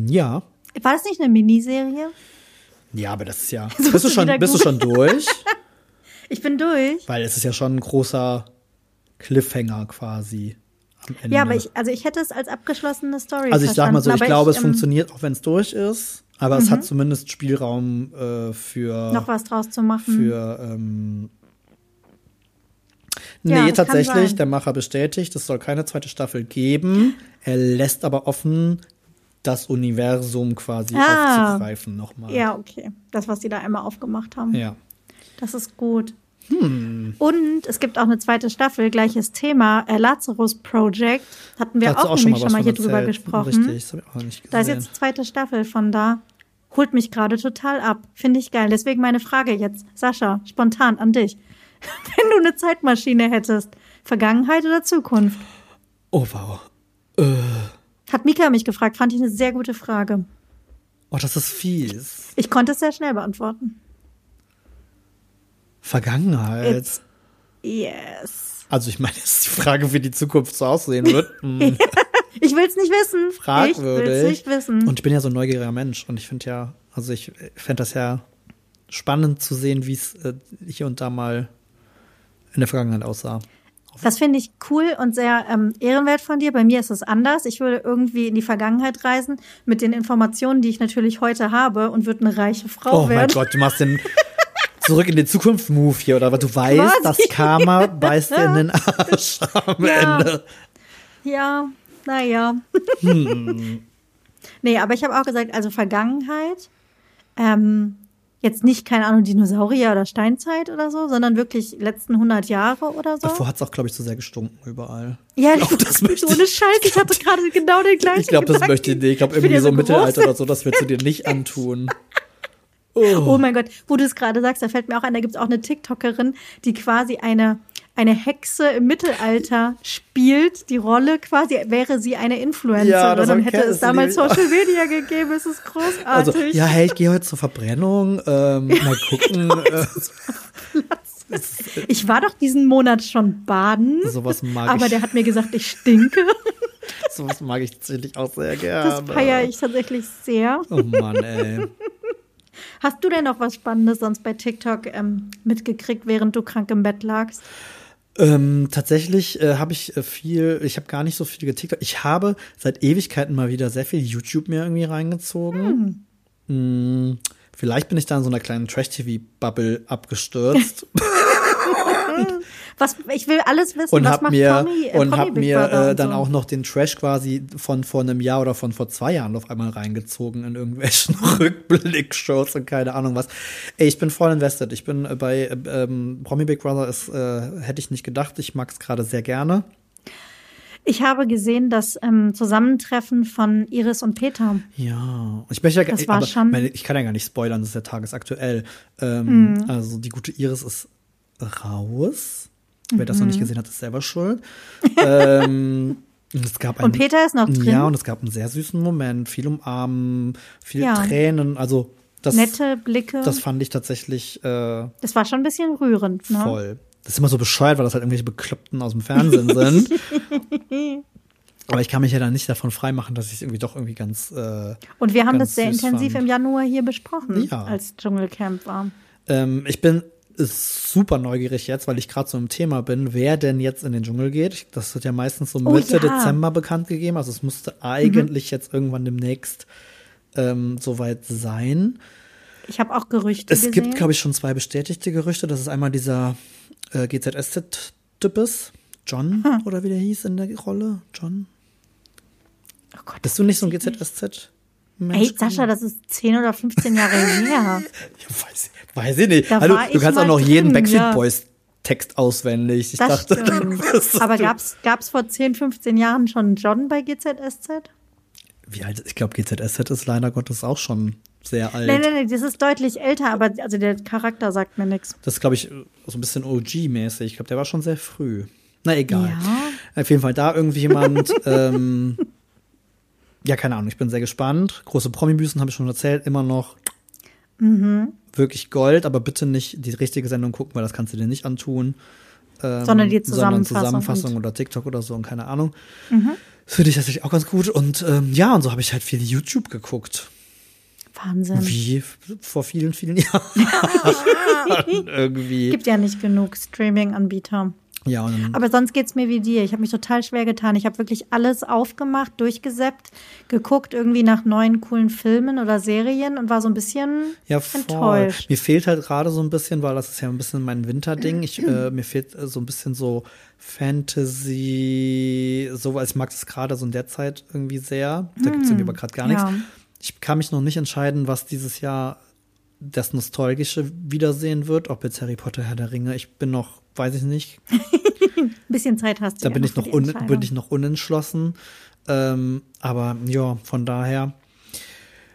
Ja. War das nicht eine Miniserie? Ja, aber das ist ja. So bist du schon, bist du schon durch? Ich bin durch. Weil es ist ja schon ein großer Cliffhanger quasi am Ende. Ja, aber ich, also ich hätte es als abgeschlossene Story also ich sag mal so, ich glaube, es ähm, funktioniert, auch wenn es durch ist. Aber es hat zumindest Spielraum äh, für Noch was draus zu machen. für ähm, Ja, Nee, kann tatsächlich, der Macher bestätigt, es soll keine zweite Staffel geben. Er lässt aber offen, das Universum quasi Ah. aufzugreifen nochmal. ja, okay. Das, was die da einmal aufgemacht haben. Ja. Das ist gut. Hm. Und es gibt auch eine zweite Staffel, gleiches Thema, äh, Lazarus Project. Hatten wir auch, nämlich schon was mal hier drüber gesprochen. Richtig, das habe ich auch nicht gesehen. Da ist jetzt die zweite Staffel von da. Holt mich gerade total ab. Finde ich geil. Deswegen meine Frage jetzt, Sascha, spontan an dich. Wenn du eine Zeitmaschine hättest, Vergangenheit oder Zukunft? oh, wow. Hat Mika mich gefragt, fand ich eine sehr gute Frage. Oh, das ist fies. Ich konnte es sehr schnell beantworten. Vergangenheit. It's yes. also ich meine, es ist die Frage, wie die Zukunft so aussehen wird. Hm, Ich will es nicht wissen. Ich will es fragwürdig. nicht wissen. Und ich bin ja so ein neugieriger Mensch und ich finde ja, also ich fände das ja spannend zu sehen, wie es äh, hier und da mal in der Vergangenheit aussah. Das finde ich cool und sehr ähm, ehrenwert von dir. Bei mir ist es anders. Ich würde irgendwie in die Vergangenheit reisen mit den Informationen, die ich natürlich heute habe und würde eine reiche Frau Oh mein werden. Gott, du machst den zurück in die Zukunft Move hier, oder? Aber du weißt, Quasi. das Karma beißt dir in den Arsch am Ja. Ende. Ja, naja. Hm. nee, aber ich habe auch gesagt, also Vergangenheit, ähm, jetzt nicht, keine Ahnung, Dinosaurier oder Steinzeit oder so, sondern wirklich letzten 100 Jahre oder so. Davor hat es auch, glaube ich, zu sehr gestunken überall. ja, ich glaub, das möchte ohne ich- Scheiß, ich hatte gerade genau den gleichen Ich glaube, das möchte ich nicht. Ich glaube, irgendwie so so Mittelalter oder so, das willst du dir nicht antun. Oh mein Gott, wo du es gerade sagst, da fällt mir auch ein, da gibt es auch eine TikTokerin, die quasi eine, eine Hexe im Mittelalter spielt, die Rolle quasi, wäre sie eine Influencerin Ja, hab- hätte es damals. Social Media gegeben, es ist großartig. Also, ja, hey, ich gehe heute zur Verbrennung. Ähm, mal gucken. äh, Ich war doch diesen Monat schon baden, sowas mag aber ich. der hat mir gesagt, ich stinke. Sowas mag ich tatsächlich auch sehr gerne. Das feiere ich tatsächlich sehr. Oh Mann, ey. Hast du denn noch was Spannendes sonst bei TikTok ähm, mitgekriegt, während du krank im Bett lagst? Ähm, tatsächlich äh, habe ich äh, viel, ich habe gar nicht so viel getiktok. Ich habe seit Ewigkeiten mal wieder sehr viel YouTube mir irgendwie reingezogen. Mm, vielleicht bin ich da in so einer kleinen Trash-TV-Bubble abgestürzt Was, ich will alles wissen, und was habe macht mir Promi, äh, und habe Big mir äh, dann so? auch noch den Trash quasi von vor einem Jahr oder von vor zwei Jahren auf einmal reingezogen in irgendwelchen Rückblickshows und keine Ahnung was. Ey, ich bin voll invested. Ich bin äh, bei äh, ähm, Promi Big Brother ist äh, hätte ich nicht gedacht. Ich mag es gerade sehr gerne. Ich habe gesehen das ähm, Zusammentreffen von Iris und Peter. Ja, ich möchte ja gar- Das war aber schon- ich kann ja gar nicht spoilern, das ist ja tagesaktuell. Ähm, Mhm. Also die gute Iris ist raus. Wer das noch Mhm. nicht gesehen hat, ist selber schuld. ähm, und es gab Und einen, Peter ist noch drin. Ja, und es gab einen sehr süßen Moment, viel Umarmen, viel Ja. Tränen. Also das, Nette Blicke. das fand ich tatsächlich äh, das war schon ein bisschen rührend, ne? voll. Das ist immer so bescheuert, weil das halt irgendwelche Bekloppten aus dem Fernsehen sind. Aber ich kann mich ja dann nicht davon freimachen, dass ich es irgendwie doch irgendwie ganz äh, Und wir haben das sehr intensiv fand. im Januar hier besprochen, Ja. als Dschungelcamp war. Ähm, ich bin super neugierig jetzt, weil ich gerade so im Thema bin, wer denn jetzt in den Dschungel geht. Das wird ja meistens so Oh, Mitte ja. Dezember bekannt gegeben. Also es müsste eigentlich jetzt irgendwann demnächst ähm, soweit sein. Ich habe auch Gerüchte Es gesehen. gibt, glaube ich, schon zwei bestätigte Gerüchte. Das ist einmal dieser äh, GZSZ-Typ ist. John, Hm. oder wie der hieß in der Rolle? John? oh Gott, Bist du nicht so ein GZSZ? Ey, Sascha, das ist 10 oder 15 Jahre her. Ja, weiß, weiß ich nicht. Da Hallo, du kannst auch noch jeden drin, Backstreet ja. Boys Text auswendig. Ich Das dachte, Aber gab's gab's vor 10, 15 Jahren schon John bei GZSZ? Wie alt? Ich glaube, GZSZ ist leider Gottes auch schon sehr alt. Nein, nein, nein, das ist deutlich älter, aber also der Charakter sagt mir nichts. Das ist, glaube ich, so ein bisschen OG-mäßig. Ich glaube, der war schon sehr früh. Na egal. Ja. Auf jeden Fall da irgendwie jemand. ähm, ja, keine Ahnung. Ich bin sehr gespannt. Große Promi-Büßen habe ich schon erzählt. Immer noch Mhm. wirklich Gold, aber bitte nicht die richtige Sendung gucken, weil das kannst du dir nicht antun. Ähm, Sondern die Sondern Zusammenfassung Zusammenfassung und- oder TikTok oder so und keine Ahnung. Mhm. Das finde ich tatsächlich auch ganz gut. Und ähm, ja, und so habe ich halt viel YouTube geguckt. Wahnsinn. Wie vor vielen, vielen Jahren. Irgendwie. Gibt ja nicht genug Streaming-Anbieter. Ja, Aber sonst geht's mir wie dir. Ich habe mich total schwer getan. Ich habe wirklich alles aufgemacht, durchgesäppt, geguckt irgendwie nach neuen coolen Filmen oder Serien und war so ein bisschen ja, voll. enttäuscht. Mir fehlt halt gerade so ein bisschen, weil das ist ja ein bisschen mein Winterding. Ich, äh, mir fehlt äh, so ein bisschen so Fantasy, so, weil ich mag das gerade so in der Zeit irgendwie sehr. Da gibt's irgendwie aber gerade gar nichts. Hm, Ja. Ich kann mich noch nicht entscheiden, was dieses Jahr das Nostalgische wiedersehen wird, ob jetzt Harry Potter, Herr der Ringe. Ich bin noch, weiß ich nicht, Ein bisschen Zeit hast du. Da ja bin ich noch, un, bin ich noch unentschlossen. Ähm, aber ja, von daher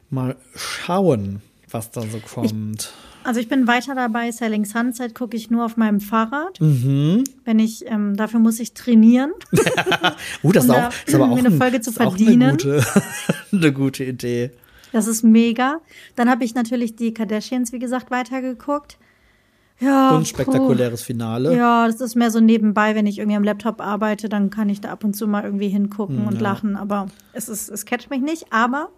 mal schauen, was da so kommt. Also ich bin weiter dabei. Selling Sunset gucke ich nur auf meinem Fahrrad. mhm. Wenn ich, ähm, dafür muss ich trainieren. Uh, das ist, Um auch, da ist aber auch, eine ein- Folge zu auch verdienen. Eine gute, eine gute Idee. Das ist mega. Dann habe ich natürlich die Kardashians, wie gesagt, weitergeguckt. Ja. Und spektakuläres Finale. Puh. Ja, das ist mehr so nebenbei, wenn ich irgendwie am Laptop arbeite, dann kann ich da ab und zu mal irgendwie hingucken und Ja. lachen. Aber es ist, es catcht mich nicht. Aber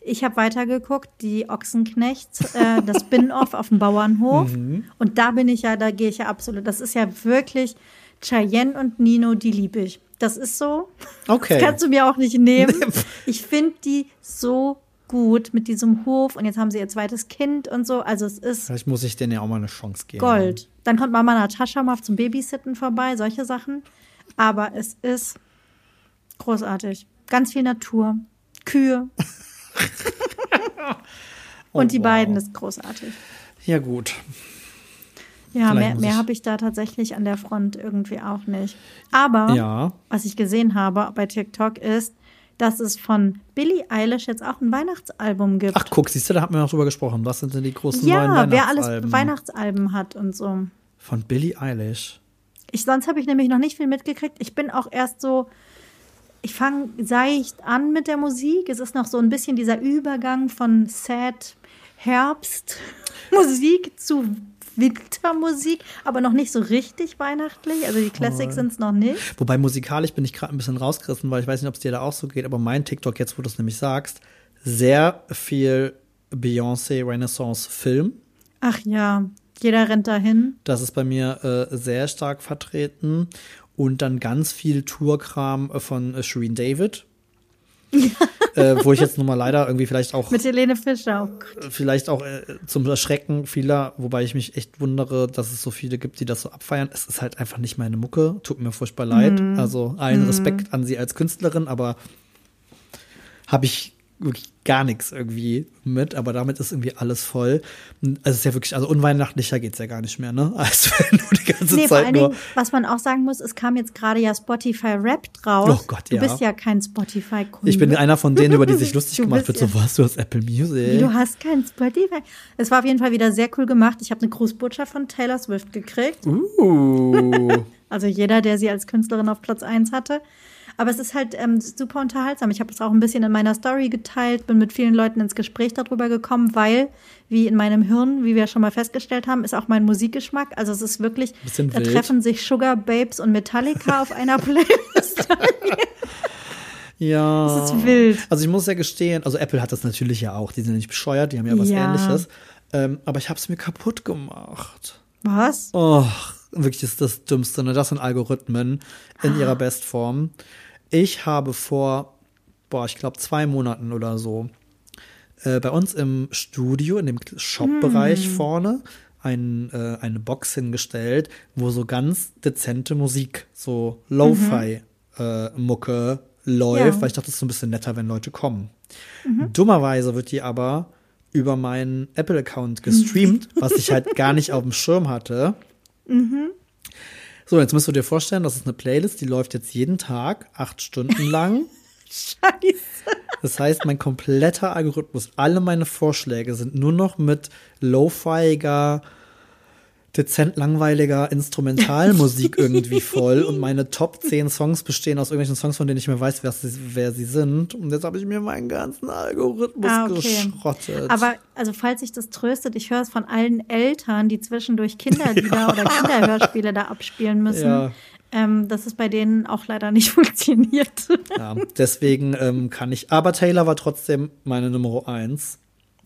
ich habe weitergeguckt, die Ochsenknechts, äh, das Spin-off auf dem Bauernhof. Mhm. Und da bin ich ja, da gehe ich ja absolut. Das ist ja wirklich Cheyenne und Nino, die liebe ich. Das ist so. Okay. Das kannst du mir auch nicht nehmen. Ich finde die so gut mit diesem Hof und jetzt haben sie ihr zweites Kind und so. Also es ist Vielleicht muss ich denen ja auch mal eine Chance geben. Gold. Dann kommt Mama Natascha mal zum Babysitten vorbei, solche Sachen. Aber es ist großartig. Ganz viel Natur, Kühe. und die Oh, wow. beiden ist großartig. Ja, gut. Ja, Vielleicht mehr, mehr habe ich da tatsächlich an der Front irgendwie auch nicht. Aber Ja. was ich gesehen habe bei TikTok ist, dass es von Billie Eilish jetzt auch ein Weihnachtsalbum gibt. Ach, guck, siehst du, da hatten wir noch drüber gesprochen. Was sind denn die großen neuen ja, wer alles Weihnachtsalben? Weihnachtsalben hat und so. Von Billie Eilish. Ich, sonst habe ich nämlich noch nicht viel mitgekriegt. Ich bin auch erst so, ich fange seicht an mit der Musik. Es ist noch so ein bisschen dieser Übergang von Sad Herbst Musik zu Wintermusik, aber noch nicht so richtig weihnachtlich. Also die Classics sind es noch nicht. Wobei musikalisch bin ich gerade ein bisschen rausgerissen, weil ich weiß nicht, ob es dir da auch so geht, aber mein TikTok, jetzt wo du es nämlich sagst, sehr viel Beyoncé Renaissance Film. Ach ja, jeder rennt dahin. Das ist bei mir äh, sehr stark vertreten. Und dann ganz viel Tourkram äh, von äh, Shireen David. äh, wo ich jetzt nun mal leider irgendwie vielleicht auch Mit Helene Fischer. Oh Gott. vielleicht auch äh, zum Erschrecken vieler, wobei ich mich echt wundere, dass es so viele gibt, die das so abfeiern. Es ist halt einfach nicht meine Mucke. Tut mir furchtbar leid. Also allen Respekt an sie als Künstlerin, aber habe ich wirklich gar nichts irgendwie mit, aber damit ist irgendwie alles voll. Also es ist ja wirklich, also unweihnachtlicher geht's ja gar nicht mehr, ne? Als wenn du die ganze Nee, vor Zeit nur. Dingen, was man auch sagen muss, es kam jetzt gerade ja Spotify Rap draus. Oh Gott, du ja. bist ja kein Spotify-Kunde. Ich bin einer von denen, über die sich lustig Du gemacht wird. So ja- was, du hast Apple Music. Du hast kein Spotify. Es war auf jeden Fall wieder sehr cool gemacht. Ich habe eine Grußbotschaft von Taylor Swift gekriegt. uh. Also jeder, der sie als Künstlerin auf Platz 1 hatte. Aber es ist halt ähm, super unterhaltsam. Ich habe es auch ein bisschen in meiner Story geteilt, bin mit vielen Leuten ins Gespräch darüber gekommen, weil, wie in meinem Hirn, wie wir schon mal festgestellt haben, ist auch mein Musikgeschmack. Also es ist wirklich, da wild. treffen sich Sugar Babes und Metallica auf einer Playlist. Ja. Das ist wild. Also ich muss ja gestehen, also Apple hat das natürlich ja auch. Die sind ja nicht bescheuert, die haben ja was Ja. ähnliches. Ähm, aber ich habe es mir kaputt gemacht. Was? Oh, wirklich ist das Dümmste. Ne? Das sind Algorithmen in ihrer Bestform. Ich habe vor, boah, ich glaube zwei Monaten oder so, äh, bei uns im Studio, in dem Shop-Bereich vorne, ein, äh, eine Box hingestellt, wo so ganz dezente Musik, so Lo-Fi-Mucke läuft, Ja. weil ich dachte, das ist so ein bisschen netter, wenn Leute kommen. Dummerweise wird die aber über meinen Apple-Account gestreamt, was ich halt gar nicht auf dem Schirm hatte. So, jetzt musst du dir vorstellen, das ist eine Playlist, die läuft jetzt jeden Tag, acht Stunden lang. Scheiße. Das heißt, mein kompletter Algorithmus, alle meine Vorschläge sind nur noch mit lo-fiiger, dezent langweiliger Instrumentalmusik irgendwie voll und meine Top 10 Songs bestehen aus irgendwelchen Songs, von denen ich mir weiß, wer sie, wer sie sind. Und jetzt habe ich mir meinen ganzen Algorithmus Ah, okay. geschrottet. Aber also falls sich das tröstet, ich höre es von allen Eltern, die zwischendurch Kinderlieder oder Kinderhörspiele da abspielen müssen, Ja. ähm, dass es bei denen auch leider nicht funktioniert. ja, deswegen ähm, kann ich, aber Taylor war trotzdem meine Nummer eins.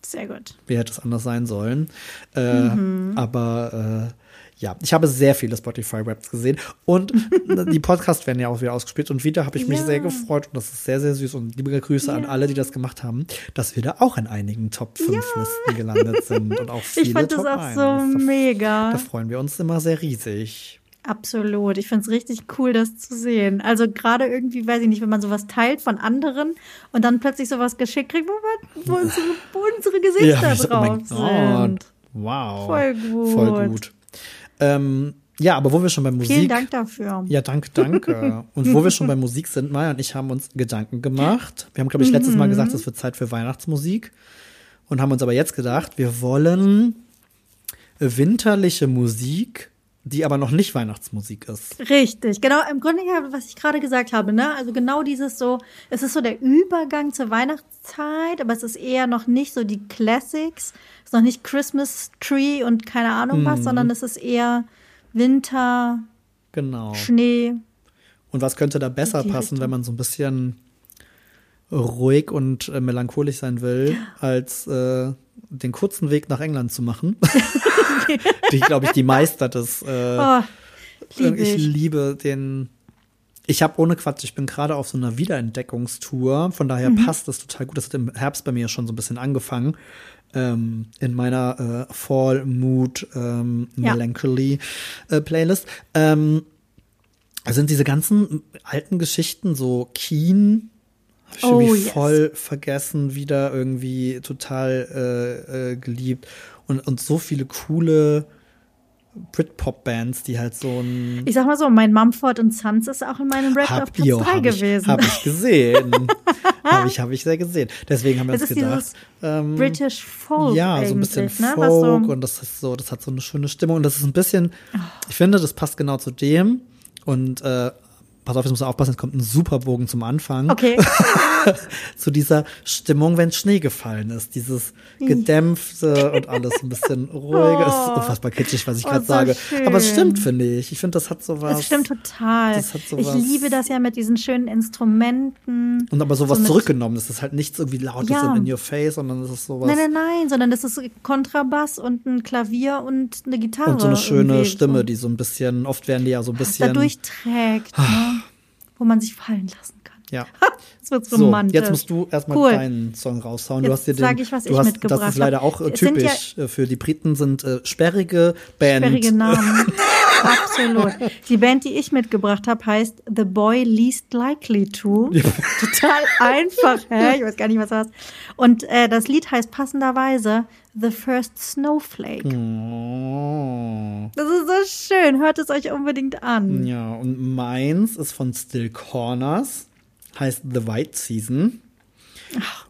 Sehr gut. Wie hätte es anders sein sollen? Äh, Aber äh, ja, ich habe sehr viele Spotify-Raps gesehen und die Podcasts werden ja auch wieder ausgespielt und wieder habe ich mich Ja. sehr gefreut und das ist sehr, sehr süß und liebe Grüße an alle, die das gemacht haben, dass wir da auch in einigen Top 5 Listen gelandet sind und auch viele Ich fand das Top auch 1. so mega. Da freuen wir uns immer sehr riesig. Absolut. Ich finde es richtig cool, das zu sehen. Also gerade irgendwie, weiß ich nicht, wenn man sowas teilt von anderen und dann plötzlich sowas geschickt kriegt, wo, man- wo unsere, wo unsere Gesichter ich so, oh drauf mein sind. Wow. Voll gut. Voll gut. Ähm, ja, aber wo wir schon bei Musik. Vielen Dank dafür. Ja, danke, danke. Und wo wir schon bei Musik sind, Maya und ich haben uns Gedanken gemacht. Wir haben, glaube ich, letztes Mal Mhm. gesagt, es wird Zeit für Weihnachtsmusik. Und haben uns aber jetzt gedacht, wir wollen winterliche Musik, die aber noch nicht Weihnachtsmusik ist. Richtig, genau. Im Grunde ja, was ich gerade gesagt habe, ne? Also genau dieses so, es ist so der Übergang zur Weihnachtszeit, aber es ist eher noch nicht so die Classics, es ist noch nicht Christmas Tree und keine Ahnung was, sondern es ist eher Winter, Genau. Schnee. Und was könnte da besser passen, Richtung. wenn man so ein bisschen ruhig und äh, melancholisch sein will, als äh, den kurzen Weg nach England zu machen? die, glaube ich, die Meister des äh, Oh, ich ich. liebe den. Ich habe ohne Quatsch, ich bin gerade auf so einer Wiederentdeckungstour, von daher Mhm. passt das total gut. Das hat im Herbst bei mir schon so ein bisschen angefangen. Ähm, in meiner äh, Fall Mood ähm, Ja. Melancholy äh, Playlist. Ähm, sind diese ganzen alten Geschichten, so Keen, ich Oh, irgendwie yes. voll vergessen, wieder irgendwie total äh, äh, geliebt. Und, und so viele coole Britpop-Bands, die halt so ein Ich sag mal so, mein Mumford und Sons ist auch in meinem Rap auf Platz jo, 3 hab ich, gewesen. hab ich gesehen. habe ich, hab ich sehr gesehen. Deswegen haben wir uns gedacht, ähm, British Folk ja, so ein bisschen ne? Folk so, und das ist so, das hat so eine schöne Stimmung und das ist ein bisschen, ich finde, das passt genau zu dem und äh, pass auf, jetzt muss aufpassen, es kommt ein super Bogen zum Anfang. okay, Zu dieser Stimmung, wenn Schnee gefallen ist. Dieses gedämpfte und alles ein bisschen ruhiger. Es ist unfassbar kitschig, was ich Oh, gerade so sage. schön. Aber es stimmt, finde ich. Ich finde, das hat sowas. das stimmt total. das hat ich sowas- liebe das ja mit diesen schönen Instrumenten. Und aber sowas So zurückgenommen. Das ist halt nichts irgendwie lautes Ja. in your face, sondern es ist sowas. Nein, nein, nein, sondern das ist Kontrabass und ein Klavier und eine Gitarre. und so eine schöne Stimme, so. die so ein bisschen, oft werden die ja so ein bisschen. durchträgt, ne? wo man sich fallen lassen. Ja. Das wird So, romantisch. jetzt musst du erstmal Cool. deinen Song raushauen. du Jetzt hast dir den, sag ich, was du ich hast, mitgebracht Das ist leider auch äh, typisch äh, für die Briten sind äh, sperrige Band. Sperrige Namen. Absolut. Die Band, die ich mitgebracht habe, heißt The Boy Least Likely To. Total einfach, hä? Ich weiß gar nicht, was das heißt. Und äh, das Lied heißt passenderweise The First Snowflake. Oh. Das ist so schön. Hört es euch unbedingt an. Ja, und meins ist von Still Corners, heißt The White Season.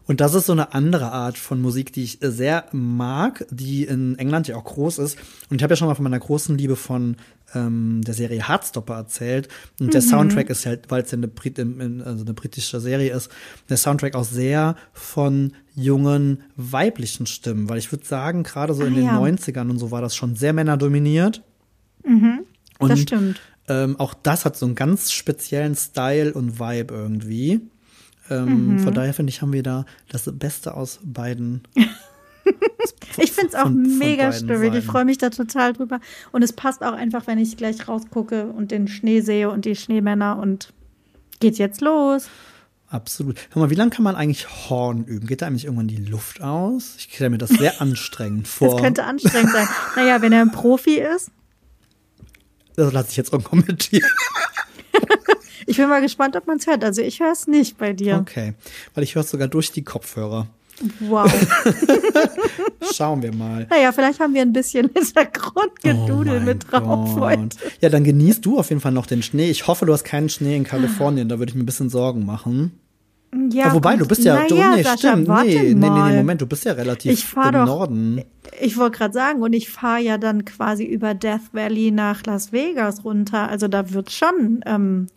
Und das ist so eine andere Art von Musik, die ich äh, sehr mag, die in England ja auch groß ist. Und ich habe ja schon mal von meiner großen Liebe von ähm, der Serie Heartstopper erzählt. Und der Soundtrack ist halt, weil es ja eine, Brit also eine britische Serie ist, der Soundtrack auch sehr von jungen weiblichen Stimmen. Weil ich würde sagen, gerade so in Ah, den ja. 90ern und so war das schon sehr männerdominiert. Und das stimmt. Ähm, auch das hat so einen ganz speziellen Style und Vibe irgendwie. Ähm, Mhm. Von daher finde ich, haben wir da das Beste aus beiden. Ich finde es auch von- mega stimmig. Ich freue mich da total drüber. Und es passt auch einfach, wenn ich gleich rausgucke und den Schnee sehe und die Schneemänner und geht jetzt los. Absolut. Hör mal, wie lange kann man eigentlich Horn üben? Geht da eigentlich irgendwann die Luft aus? Ich stelle mir das sehr anstrengend vor. Das könnte anstrengend sein. Naja, wenn er ein Profi ist. Das lasse ich jetzt unkommentiert. Ich bin mal gespannt, ob man es hört. Also ich höre es nicht bei dir. Okay. Weil ich höre es sogar durch die Kopfhörer. Wow. Schauen wir mal. naja, vielleicht haben wir ein bisschen Hintergrundgedudel Oh mit drauf Gott. heute. Ja, dann genießt du auf jeden Fall noch den Schnee. Ich hoffe, du hast keinen Schnee in Kalifornien. Da würde ich mir ein bisschen Sorgen machen. Ja, Ja, wobei, du bist ja, du, naja, nee, Sascha, stimmt, nee, nee, nee, Moment, du bist ja relativ Ich fahr im doch- Norden. Ich wollte gerade sagen, und ich fahre ja dann quasi über Death Valley nach Las Vegas runter. Also da wird schon ähm,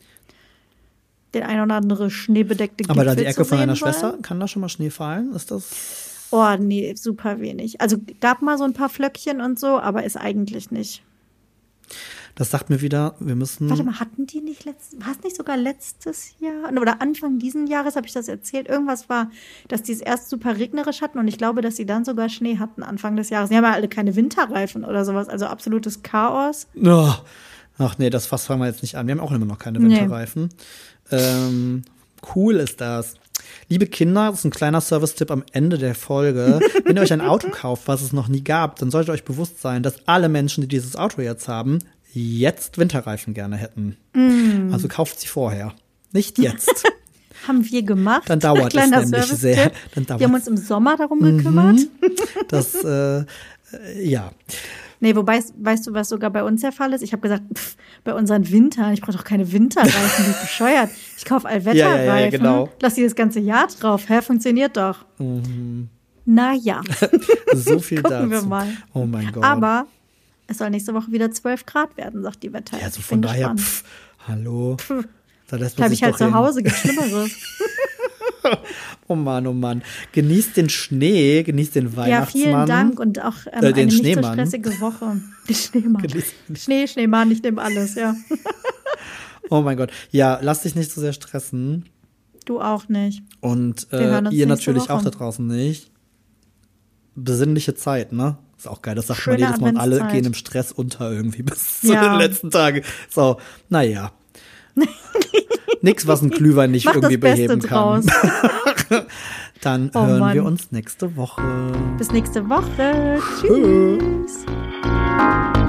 den ein oder andere schneebedeckte Aber da Gipfel die Ecke von deiner sein. Schwester, kann da schon mal Schnee fallen? Ist das? Oh, nee, super wenig. Also gab mal so ein paar Flöckchen und so, aber ist eigentlich nicht. Das sagt mir wieder, wir müssen. Warte mal, hatten die nicht letztes, war es nicht sogar letztes Jahr oder Anfang diesen Jahres habe ich das erzählt? Irgendwas war, dass die es erst super regnerisch hatten und ich glaube, dass sie dann sogar Schnee hatten Anfang des Jahres. Die haben ja alle keine Winterreifen oder sowas, also absolutes Chaos. Oh. Ach nee, das Fass fangen wir jetzt nicht an. Wir haben auch immer noch keine Nee. Winterreifen. Ähm, cool ist das. Liebe Kinder, das ist ein kleiner Service-Tipp am Ende der Folge. Wenn ihr euch ein Auto kauft, was es noch nie gab, dann solltet ihr euch bewusst sein, dass alle Menschen, die dieses Auto jetzt haben, jetzt Winterreifen gerne hätten. Mm. Also kauft sie vorher. Nicht jetzt. Haben wir gemacht. Dann dauert es Kleiner nämlich Service-Tipp. sehr. Dann Wir haben uns im Sommer darum gekümmert. das, äh, ja. Nee, wobei, weißt du, was sogar bei uns der Fall ist? Ich habe gesagt, pff, bei unseren Wintern, ich brauche doch keine Winterreifen, die bescheuert. Ich kaufe Allwetterreifen. Ja, ja, ja, genau. Lass die das ganze Jahr drauf. Hä, funktioniert doch. Mhm. Naja, So viel Gucken dazu. wir mal. Oh mein Gott. aber es soll nächste Woche wieder 12 Grad werden, sagt die Wetter. ja, also von daher, pff, hallo. Da lässt man Bleib sich ich halt zu. Hause, gibt Schlimmeres. Oh Mann, oh Mann. Genießt den Schnee, genießt den ja, Weihnachtsmann. vielen Dank und auch ähm, Äh, den eine nicht so stressige Woche. Den Schneemann. Genießt- Schnee, Schneemann, ich nehme alles, ja. Oh mein Gott. Ja, lass dich nicht so sehr stressen. Du auch nicht. Und äh, ihr natürlich auch Woche. da draußen nicht. Besinnliche Zeit, ne? Ist auch geil. Das sagt Schöne man jedes Mal und alle gehen im Stress unter irgendwie bis zu Ja. den letzten Tagen. So, naja. Nix, was ein Glühwein nicht Mach irgendwie beheben kann. Dann Oh hören Mann. wir uns nächste Woche. Bis nächste Woche. Tschüss. Tschüss.